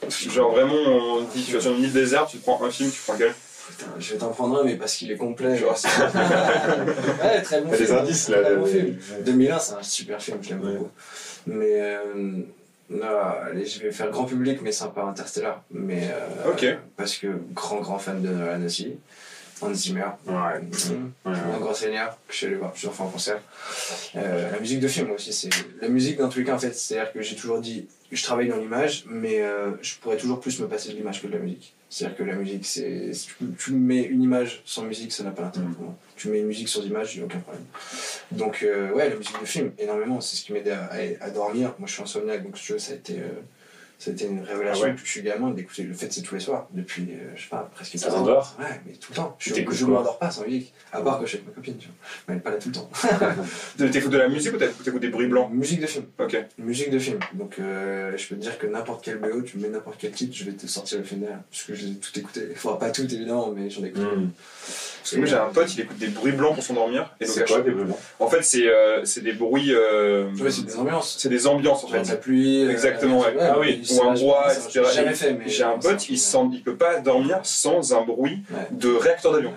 S3: genre vraiment, on dit tu vas sur une île déserte, tu te prends un film, tu prends quel
S1: Putain, je vais t'en prendre un, mais parce qu'il est complet.
S3: Genre,
S1: Genre, ouais, très bon
S2: T'as
S1: film.
S2: des indices, là.
S1: Très bon film. 2001, c'est un super film, je l'aime
S2: Ouais.
S1: beaucoup. Mais euh, non, allez, je vais faire grand public, mais sympa Interstellar. Mais euh,
S3: Ok.
S1: parce que grand grand fan de Nolan aussi. Hans Zimmer,
S2: Ouais.
S1: Mhm.
S2: Ouais, ouais.
S1: un grand seigneur que je suis allé voir plusieurs fois en concert. Euh, la musique de film aussi, c'est la musique dans tous les cas en fait. C'est-à-dire que j'ai toujours dit, je travaille dans l'image, mais euh, je pourrais toujours plus me passer de l'image que de la musique. C'est-à-dire que la musique, c'est si tu, tu mets une image sans musique, ça n'a pas d'intérêt
S2: Mm.
S1: pour moi. Tu mets une musique sans image, a aucun problème. Donc euh, ouais, la musique de film, énormément, c'est ce qui m'aidait à, à, à dormir. Moi, je suis insomniaque, donc si tu veux, ça a été euh, été une révélation
S2: Ah
S1: que je suis gamin d'écouter le fait c'est tous les soirs depuis euh, je sais pas presque
S2: Ça
S1: 15 ans.
S2: t'endort
S1: Ouais, mais tout le temps. Je, je m'endors pas sans musique. À part quand je suis avec ma copine, tu vois. Mais elle est pas là tout le temps.
S3: T'écoutes de la musique ou t'écoutes des bruits blancs?
S1: Musique de film.
S3: Ok.
S1: Musique de film. Donc euh, je peux te dire que n'importe quel BO, tu me mets n'importe quel titre, je vais te sortir le film derrière. Parce que j'ai tout écouté. Enfin, pas tout évidemment, mais j'en ai écouté.
S2: Hmm.
S3: Parce que moi j'ai un pote, il écoute des bruits blancs pour s'endormir. Et donc,
S2: C'est quoi, des bleus blancs?
S3: En fait, c'est euh, c'est des bruits. euh,
S1: Ouais, c'est des ambiances.
S3: c'est des ambiances en
S1: Genre de
S3: fait.
S1: la pluie. euh,
S3: Exactement, ouais.
S2: Ah oui,
S3: Ou un bois, etc.
S1: J'ai jamais fait, mais.
S3: J'ai un pote, il, sent, il peut pas dormir sans un bruit
S1: Ouais.
S3: de réacteur d'avion.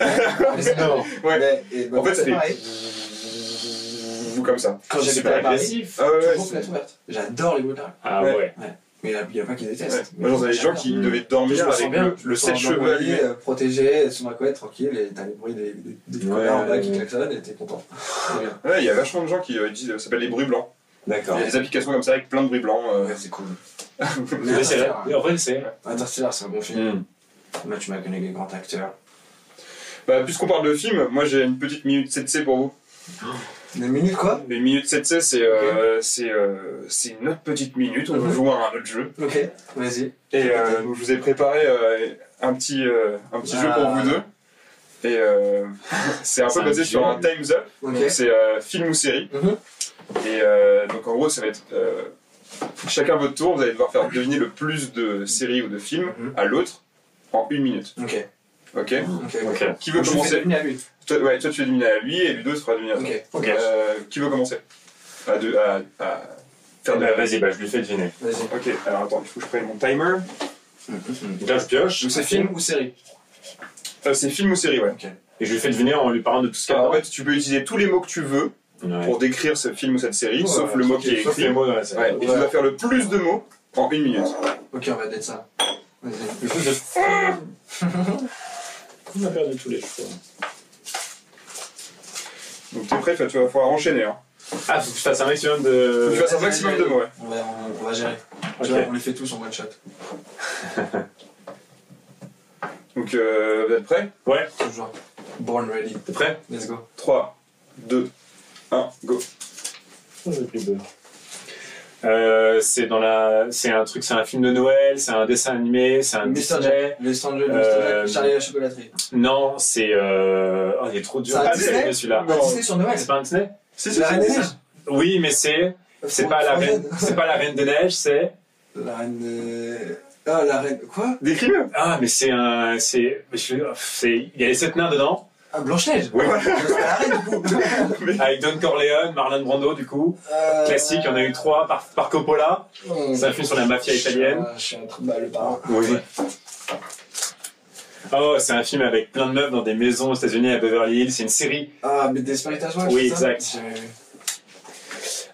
S3: Ouais.
S1: Mais- et bah,
S3: En fait, ça fait-
S1: pareil.
S3: Ou comme ça.
S1: Quand à Paris,
S2: agressif.
S3: Ah ouais, ouais,
S1: toujours fenêtre ouverte. J'adore les bruits de.
S2: Ah
S3: Ouais.
S2: ouais.
S1: Mais il y a pas qui
S3: ouais.
S1: détestent.
S3: Moi j'en avais des gens qui devaient dormir avec
S1: bien.
S3: le, allumé.
S1: euh, protégé, sous ma couette, tranquille, et t'as les bruits des, des, des
S2: Ouais,
S1: connards en bas qui klaxonnent et t'es content.
S3: Ouais, il y a vachement de gens qui euh, disent, ça s'appelle les bruits blancs.
S2: D'accord.
S3: Il y a des applications comme ça avec plein de bruits blancs. euh.
S1: Ouais, c'est cool.
S2: Mais c'est
S1: Interstellar,
S2: vrai. En vrai, c'est.
S1: Interstellar, c'est un bon film. Moi, tu m'as connu les grands acteurs.
S3: Bah, puisqu'on parle de film, moi j'ai une petite minute 7C pour vous.
S1: Une minute quoi?
S3: Une minute 7C, c'est euh, c'est euh, c'est une autre petite minute où on
S1: Mhm.
S3: joue à un autre jeu.
S1: Ok, vas-y.
S3: Et euh, donc, je vous ai préparé euh, un petit, euh, un petit jeu pour
S1: Ah.
S3: vous deux. Et euh, c'est un
S2: C'est
S3: peu
S2: un
S3: basé sur un Time's Up.
S1: Ok.
S3: Donc c'est euh, film ou série.
S1: Mhm.
S3: Et euh, donc en gros, ça va être euh, chacun votre tour. Vous allez devoir faire deviner le plus de séries ou de films
S1: Mhm.
S3: à l'autre en une minute.
S1: Ok.
S3: Ok
S1: Ok.
S2: Ok.
S3: Qui veut
S1: Je fais
S3: commencer
S1: deviner à lui.
S3: toi, ouais, toi tu fais deviner à lui et Ludo se fera deviner à toi.
S1: Ok.
S2: Ok.
S3: Euh, qui veut commencer? À, de- à, à faire de
S2: Bah, Vas-y, bah, je lui fais deviner.
S1: Vas-y.
S3: Ok, alors attends, il faut que je prenne mon timer.
S2: Donc là, je pioche.
S1: Donc c'est film ou série?
S3: Euh, c'est film ou série, ouais.
S1: Ok.
S2: Et je lui fais deviner en lui parlant de tout ce qu'il y a
S3: Alors, en fait, tu peux utiliser tous les mots que tu veux
S2: Ouais.
S3: pour décrire ce film ou cette série,
S1: Ouais,
S3: sauf le mot qui est écrit.
S2: les mots dans la série.
S3: Ouais, et tu dois faire le plus de mots en une minute.
S1: Ok, on va être ça. Vas-y.
S2: Je... On a perdu tous les cheveux.
S3: Donc t'es prêt, tu vas pouvoir enchaîner. Hein.
S2: Ah, faut que je fasse un maximum
S3: Faut que
S2: de.
S3: tu fasses un maximum de mots, ouais.
S1: On va, on, on va gérer.
S2: Ok.
S1: Tu vois, on les fait tous en one shot.
S3: Donc euh, vous êtes prêts?
S2: Ouais,
S1: Toujours. Born ready.
S2: t'es prêt?
S1: Let's go.
S3: 3, 2, 1, go.
S2: Oh, Euh, c'est dans la, c'est un truc, c'est un film de Noël, c'est un dessin animé, c'est un. Disney. Euh,
S1: Mr. Jack. Charlie et la chocolaterie.
S2: Non, c'est euh... oh, il est trop dur.
S1: C'est un
S2: Ah,
S1: Disney
S2: c'est celui-là.
S1: Ah, Disney sur Noël.
S2: C'est pas un Disney?
S3: Si,
S1: C'est la Reine des Neiges.
S2: Oui, mais c'est c'est pas la reine, c'est pas la reine des neiges, c'est
S1: La Reine de... Ah, la Reine... Quoi?
S3: Décris-le
S2: ah mais c'est un c'est je- c'est il y a les sept nains dedans
S1: Ah, Blanche-Neige
S3: Oui, voilà.
S1: C'est pas la Reine, du coup
S2: avec Don Corleone, Marlon Brando du coup.
S1: Euh,
S2: Classique, il y en a eu trois par, par Coppola. C'est un film sur la mafia italienne.
S1: Je suis un truc le parrain.
S2: Oui. Oh, c'est un film avec plein de meufs dans des maisons aux États-Unis à Beverly Hills. C'est une série.
S1: Ah, mais Desperate Housewives
S2: Oui, exact.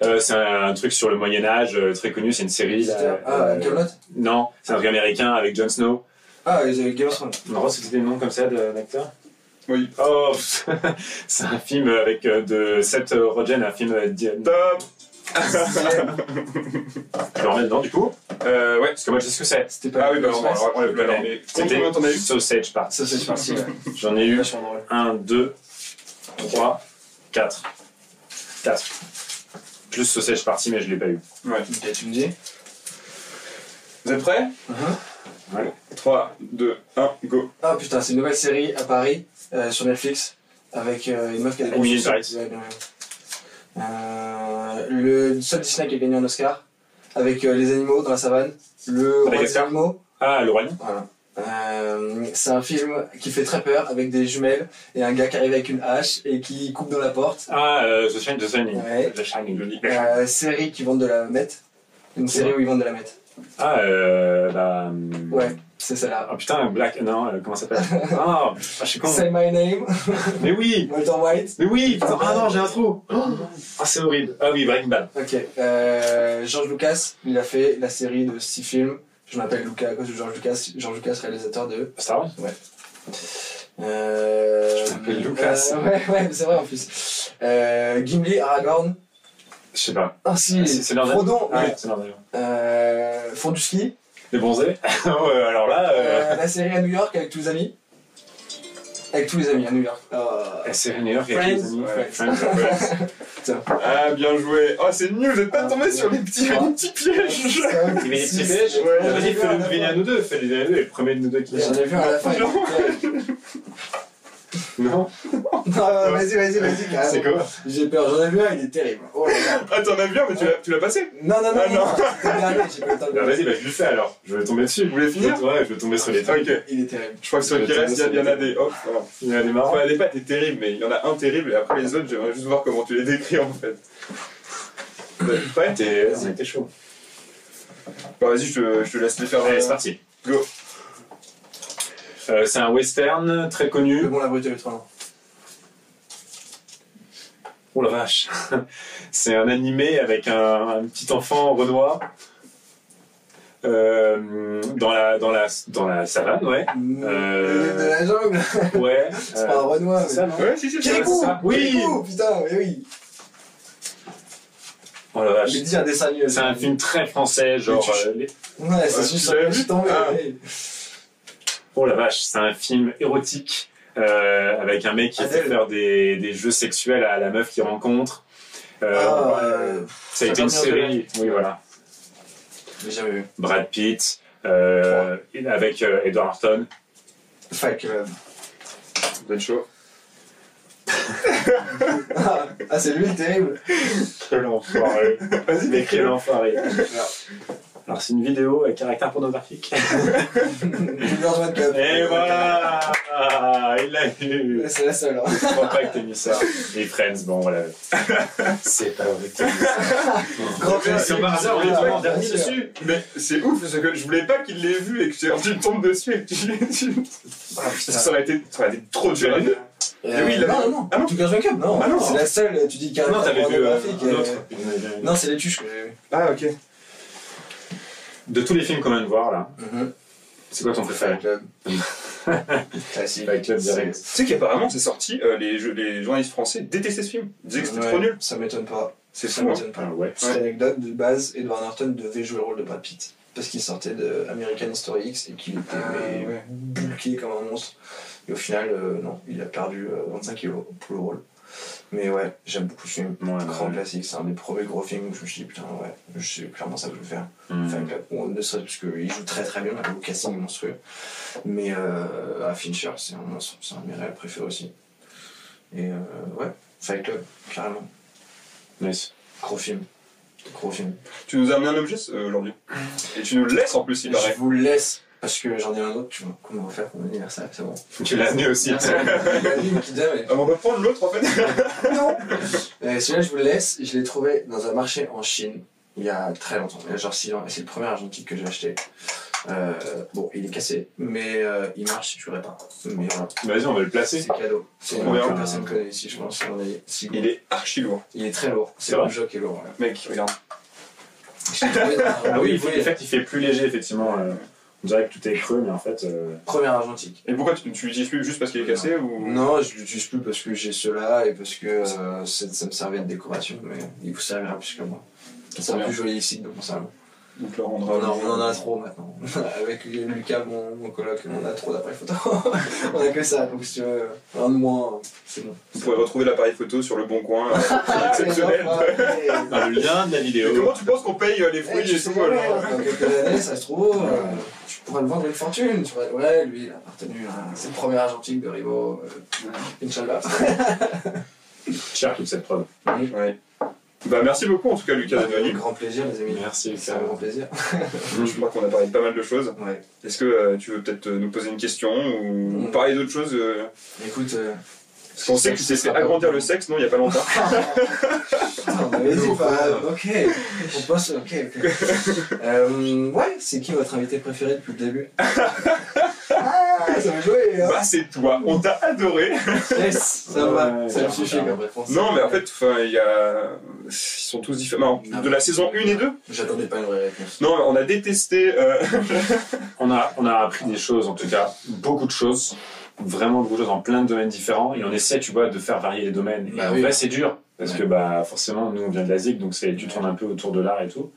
S2: Euh, c'est un, un truc sur le Moyen Âge euh, très connu. C'est une série. là,
S1: Ah,
S2: euh, non, c'est un truc américain avec Jon Snow.
S1: Ah, ils avaient Game of Thrones.
S2: Non, c'était des noms comme ça d'acteurs.
S3: Oui.
S2: Oh, c'est un film avec euh, de Seth Rogen, un film. euh,
S3: Top
S2: Je le remets dedans du coup.
S3: euh, Ouais.
S2: Parce que moi je sais ce que c'est.
S1: C'était pas
S3: Ah oui, bah on le
S2: connais.
S3: mais combien t'en as eu
S2: Sausage Party.
S1: C'est parti, ouais.
S2: J'en ai eu
S1: Vachement drôle.
S2: 1, 2, 3, 4. 4. Plus Sausage Party, mais je l'ai pas eu.
S3: Ouais.
S1: Ok, tu me dis
S3: Vous êtes prêts?
S1: Uh-huh.
S2: Ouais.
S3: 3, 2, 1, go.
S1: Ah putain, c'est une nouvelle série à Paris euh, sur Netflix avec euh, une meuf qui a des
S2: Emily
S1: gros. Euh, le seul Disney qui a gagné un Oscar avec euh, les animaux dans la savane. Le roi des animaux.
S2: Ah, le Roi
S1: Voilà. Euh, c'est un film qui fait très peur avec des jumelles et un gars qui arrive avec une hache et qui coupe dans la porte.
S2: Ah, euh, The Shining. The Shining.
S1: Ouais.
S2: The Shining.
S3: Joli.
S1: Euh, série qui vendent de la meth. Une série où ils vendent de la meth.
S2: Ah, euh, bah. hum,
S1: Ouais, c'est celle-là.
S2: Ah putain, Black. Non, euh, comment ça s'appelle? Ah, ah, je suis con.
S1: Say My Name,
S2: Mais oui
S1: Walter White.
S2: Mais oui putain, Ah non, j'ai un trou Ah, c'est horrible. Ah oui, Breaking Bad.
S1: Ok. Euh, George Lucas, il a fait la série de six films. Je m'appelle Lucas à cause de George Lucas. George Lucas, réalisateur de.
S2: Star Wars?
S1: Euh,
S2: Je m'appelle Lucas.
S1: euh, ouais, ouais, c'est vrai en plus. Euh, Gimli, Aragorn.
S2: Je sais pas.
S1: Ah si,
S2: Ah, c'est- leur-
S1: Frodon.
S2: Ah,
S1: ouais.
S2: ouais, c'est.
S1: Euh, font du ski.
S2: Les bronzés Ouais, alors là. Euh...
S1: Euh, la série à New York avec tous les amis. Avec tous les amis à New York. Euh,
S2: La série New York avec les
S1: Friends.
S2: amis.
S3: Ouais.
S2: Friends.
S3: Ah, bien joué. Oh, c'est nul, vous êtes pas tombé sur les petits, les petits pièges.
S2: Il met des petits pièges fais-le deviner
S1: à
S2: à nous deux. Fais-le deviner à nous deux. Et le premier de nous deux qui
S1: J'en ai vu un à la fin.
S3: Non.
S2: Non
S1: Non, vas-y, vas-y, vas-y, carrément.
S2: C'est quoi
S1: J'ai peur, j'en ai vu un, il est terrible. Oh.
S3: Ah, t'en as vu un, mais tu l'as- tu l'as passé
S1: Non, non, non,
S3: Ah,
S1: non,
S3: non.
S1: le dernier, j'ai pas le temps de
S2: Bah
S1: le
S2: vas-y, bah je le fais alors. Je vais tomber dessus.
S3: Vous voulez finir
S2: Ouais, je vais tomber sur les trucs.
S3: Ok.
S1: Il est terrible.
S3: Je crois que sur le qui reste, il y a- il y en a des. Oh, voilà.
S2: Il y en a des marrants.
S3: Les pattes est terrible, mais il y en a un terrible, et après les autres, j'aimerais juste voir comment tu les décris en fait. Prêts
S2: T'es- chaud.
S3: Bah, vas-y, je, te- je te laisse les faire.
S2: Allez,
S3: euh,
S2: c'est parti.
S3: Go.
S2: Euh, c'est un western très
S1: Le
S2: connu.
S1: bon, la brute et le train.
S2: Oh la vache. C'est un animé avec un, un petit enfant renoir. Euh, dans la dans la dans la savane ouais Euh,
S1: De la jungle.
S2: ouais
S1: C'est pas un Renoir.
S2: c'est ça non
S3: Ouais, si, si, c'est vrai,
S1: Kirikou
S2: c'est ça. Oui.
S1: Putain, mais oui.
S2: oh la vache
S1: J'ai dit un dessin
S2: c'est un film très français genre
S3: tu-
S2: euh, les-
S1: Ouais, c'est
S3: Ouais,
S1: juste.
S3: Ah.
S2: oh la vache c'est un film érotique euh, avec un mec qui fait
S1: Adèle.
S2: faire des, des jeux sexuels à la meuf qu'il rencontre euh,
S1: Ah, euh,
S2: ça a été une
S1: 50 millions de
S2: série oui voilà
S1: J'ai jamais vu.
S2: Brad Pitt euh, avec euh, Edward Norton
S1: Fight Club.
S3: Chaud.
S1: Ah, ah, c'est lui le terrible.
S2: quel enfoiré
S3: Vas-y,
S2: mais quel enfoiré alors c'est une vidéo avec caractère pornographique et voilà il l'a eu
S1: C'est la seule. hein.
S2: Je crois pas que t'aies mis ça. Et Friends, bon voilà. C'est pas vrai que t'aies mis ça.
S1: Grand
S3: Mais
S2: Si par hasard, on est
S1: Ah,
S2: vraiment
S1: bien
S2: dernier dessus.
S3: Mais c'est ouf, parce que je voulais pas qu'il l'ait vu et que tu, tu tombes dessus et que tu. tu-
S1: Ah,
S3: ça aurait été, ça aurait été trop dur.
S1: Euh,
S3: oui,
S1: non, non, non.
S3: Ah non.
S1: Girls One Cup, non.
S3: Ah non.
S1: C'est la seule, tu dis
S2: Non,
S1: caractère
S2: t'avais vu euh,
S1: pornographique.
S2: un
S1: euh,
S2: autre.
S1: Non, c'est les tuches que j'ai vu.
S3: Ah, ok.
S2: De tous les films qu'on vient de voir là,
S1: Mhm.
S2: c'est quoi ton préféré
S1: Fight Club. Classique.
S2: Fight Club direct.
S3: Tu sais qu'apparemment, c'est sorti, euh, les, jeux- les journalistes français détestaient ce film. Ils disaient que c'était
S1: Ouais,
S3: trop nul.
S1: Ça m'étonne pas.
S3: C'est
S1: Ça
S3: fou. hein.
S1: m'étonne pas.
S2: Ah ouais.
S1: Petite anecdote de base, Edward Norton devait jouer le rôle de Brad Pitt. Parce qu'il sortait de American History X et qu'il était
S3: Ah,
S1: mais,
S3: ouais.
S1: bulké comme un monstre. Et au final, euh, non, il a perdu euh, 25 kilos pour le rôle. Mais ouais, j'aime beaucoup ce film.
S2: Ouais,
S1: Grand
S2: ouais.
S1: classique, c'est un des premiers gros films où je me suis dit putain, ouais, je sais clairement ça que je veux faire. Fight Club. Bon, ne serait parce qu'il joue très très bien, le casting est monstrueux. Mais euh, à Fincher, c'est un monstre, c'est un de mes réels préférés aussi. Et euh, ouais, Fight Club, carrément.
S2: Nice.
S1: Gros film. Gros film.
S3: Tu nous as amené un objet euh, aujourd'hui? Et tu nous le laisses en plus, il paraît.
S1: Je vous le laisse parce que j'en ai un autre, tu vois, qu'on va faire pour mon anniversaire, c'est bon.
S2: Tu l'as amené aussi.
S3: Ah, on va prendre l'autre en fait.
S1: Non Euh, Celui-là, je vous le laisse. Je l'ai trouvé dans un marché en Chine il y a très longtemps, il y a genre 6 ans. Et c'est le premier argentique que j'ai acheté. Euh, bon, il est cassé, mais euh, il marche, je pas. Mais voilà,
S2: Vas-y, on va le placer.
S1: c'est cadeau. C'est une que personne connaît ici, je pense. Si
S3: Il est archi lourd.
S1: il est très lourd.
S2: C'est
S1: le jeu qui est lourd.
S3: Mec, regarde.
S1: Je l'ai trouvé dans un
S2: Ah oui, il, fait, en fait, il fait plus léger, effectivement. euh, on dirait que tout est creux, mais en fait. euh,
S1: Premier argentique.
S3: Et pourquoi tu, tu l'utilises plus juste parce qu'il est cassé ou?
S1: Non, je l'utilise plus parce que j'ai ceux-là et parce que euh, ça me servait de décoration, mais il vous servira plus que moi. Ça sera plus joli ici dans mon salon.
S3: Donc.
S1: On en, on en a trop maintenant. Avec Lucas, mon, mon coloc, on a trop d'appareils photo. on a que ça, donc si tu veux, un de moins, c'est bon.
S3: Vous pourrez retrouver l'appareil photo sur le bon coin. euh, exceptionnel.
S2: Dans le lien de la
S3: Et
S2: vidéo.
S3: comment tu penses qu'on paye euh, les
S1: Eh,
S3: fruits et tout alors
S1: hein, Dans quelques années, ça se trouve, euh, tu pourras le vendre une fortune. Tu pourrais, ouais, lui, il a appartenu à. C'est le premier argentique de Rivo. Euh, Inch'Allah.
S2: Cher toute cette preuve.
S3: Ouais. Bah merci beaucoup en tout cas Lucas d'être
S1: Avec
S3: venu.
S1: grand plaisir, les amis.
S2: Merci,
S1: C'est un grand plaisir.
S3: Je crois qu'on a parlé de pas mal de choses.
S1: Ouais.
S3: Est-ce que euh, tu veux peut-être euh, nous poser une question ou
S1: Mm.
S3: parler d'autres choses euh,
S1: Écoute, euh,
S3: Parce qu'on sait que tu t'es fait agrandir le sexe, non, il y a pas longtemps.
S1: dit pas. Ok, on passe. Ok, ok. Euh, ouais, c'est qui votre invité préféré depuis le début? Ah, ça va jouer, hein
S3: bah c'est toi, on t'a adoré.
S1: Yes, ça va, ça me suffit comme réponse.
S3: Non mais en fait, enfin, il y a... Ils sont tous différents. Non, de la saison 1 et 2
S1: J'attendais pas une vraie réponse.
S3: Non, on a détesté... euh,
S2: On a, on a appris des choses, en tout cas, beaucoup de choses, vraiment beaucoup de choses dans plein de domaines différents, et on essaie, tu vois, de faire varier les domaines.
S1: Bah
S2: et en vrai, c'est dur, parce que bah, forcément, nous, on vient de la ZIC, donc c'est- tu tournes un peu autour de l'art et tout.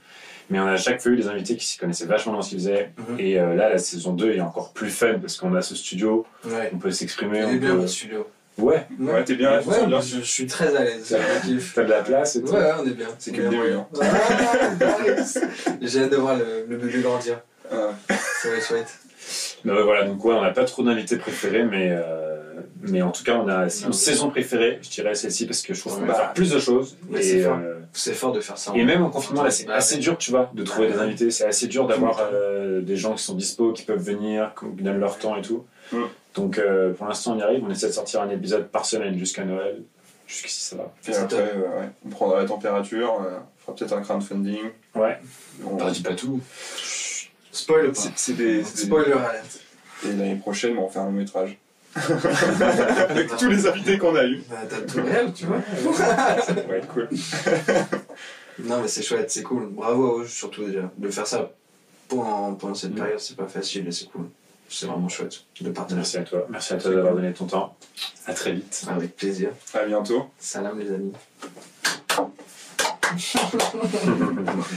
S2: Mais on a à chaque fois eu des invités qui s'y connaissaient vachement dans ce qu'ils faisaient.
S1: Mhm.
S2: Et euh, là, la saison 2 est encore plus fun, parce qu'on a ce studio,
S1: Ouais.
S2: on peut s'exprimer. On
S1: est bien
S2: peut-
S1: votre studio.
S2: Ouais,
S3: Ouais, t'es bien
S1: Ouais,
S3: sens bien.
S1: je, je suis très à l'aise.
S2: T'as de la place et tout.
S1: Ouais, ouais, on est bien.
S3: C'est que début,
S1: moyen. Ah. J'ai hâte de voir le, le bébé grandir.
S3: Ah.
S1: Ça va être chouette.
S2: Mais ouais, voilà, donc ouais, on n'a pas trop d'invités préférés, mais, euh, mais en tout cas, on a une saison préférée, je dirais celle-ci, parce que je trouve qu'on va
S1: Bah,
S2: faire plus de choses.
S1: c'est fort.
S2: euh,
S1: C'est fort de faire ça.
S2: Et même en confinement, là, c'est
S1: Bah,
S2: assez dur, tu vois, de trouver
S1: Bah,
S2: des invités. C'est assez dur d'avoir euh, des gens qui sont dispo, qui peuvent venir, qui donnent leur temps et tout.
S3: Mm.
S2: Donc, euh, pour l'instant, on y arrive. On essaie de sortir un épisode par semaine jusqu'à Noël. Jusqu'ici, ça va.
S3: Et après, euh, ouais, on prendra la température, euh, on fera peut-être un crowdfunding.
S2: Ouais.
S3: On-
S1: dis pas tout. Spoil pas.
S3: C'est des...
S1: Spoiler alerte.
S3: Et l'année prochaine, on va faire un long métrage. Avec tous les invités qu'on a eu.
S1: Bah, t'as tout réel, tu vois.
S3: Ça pourrait être cool.
S1: Non, mais c'est chouette, c'est cool. Bravo à eux, surtout déjà. De faire ça pendant, pendant cette
S2: Mm.
S1: période, c'est pas facile et c'est cool. C'est vraiment chouette de partager.
S2: Merci à toi. Merci à toi d'avoir donné ton temps. À très vite.
S1: Avec plaisir.
S3: À bientôt.
S1: Salam les amis.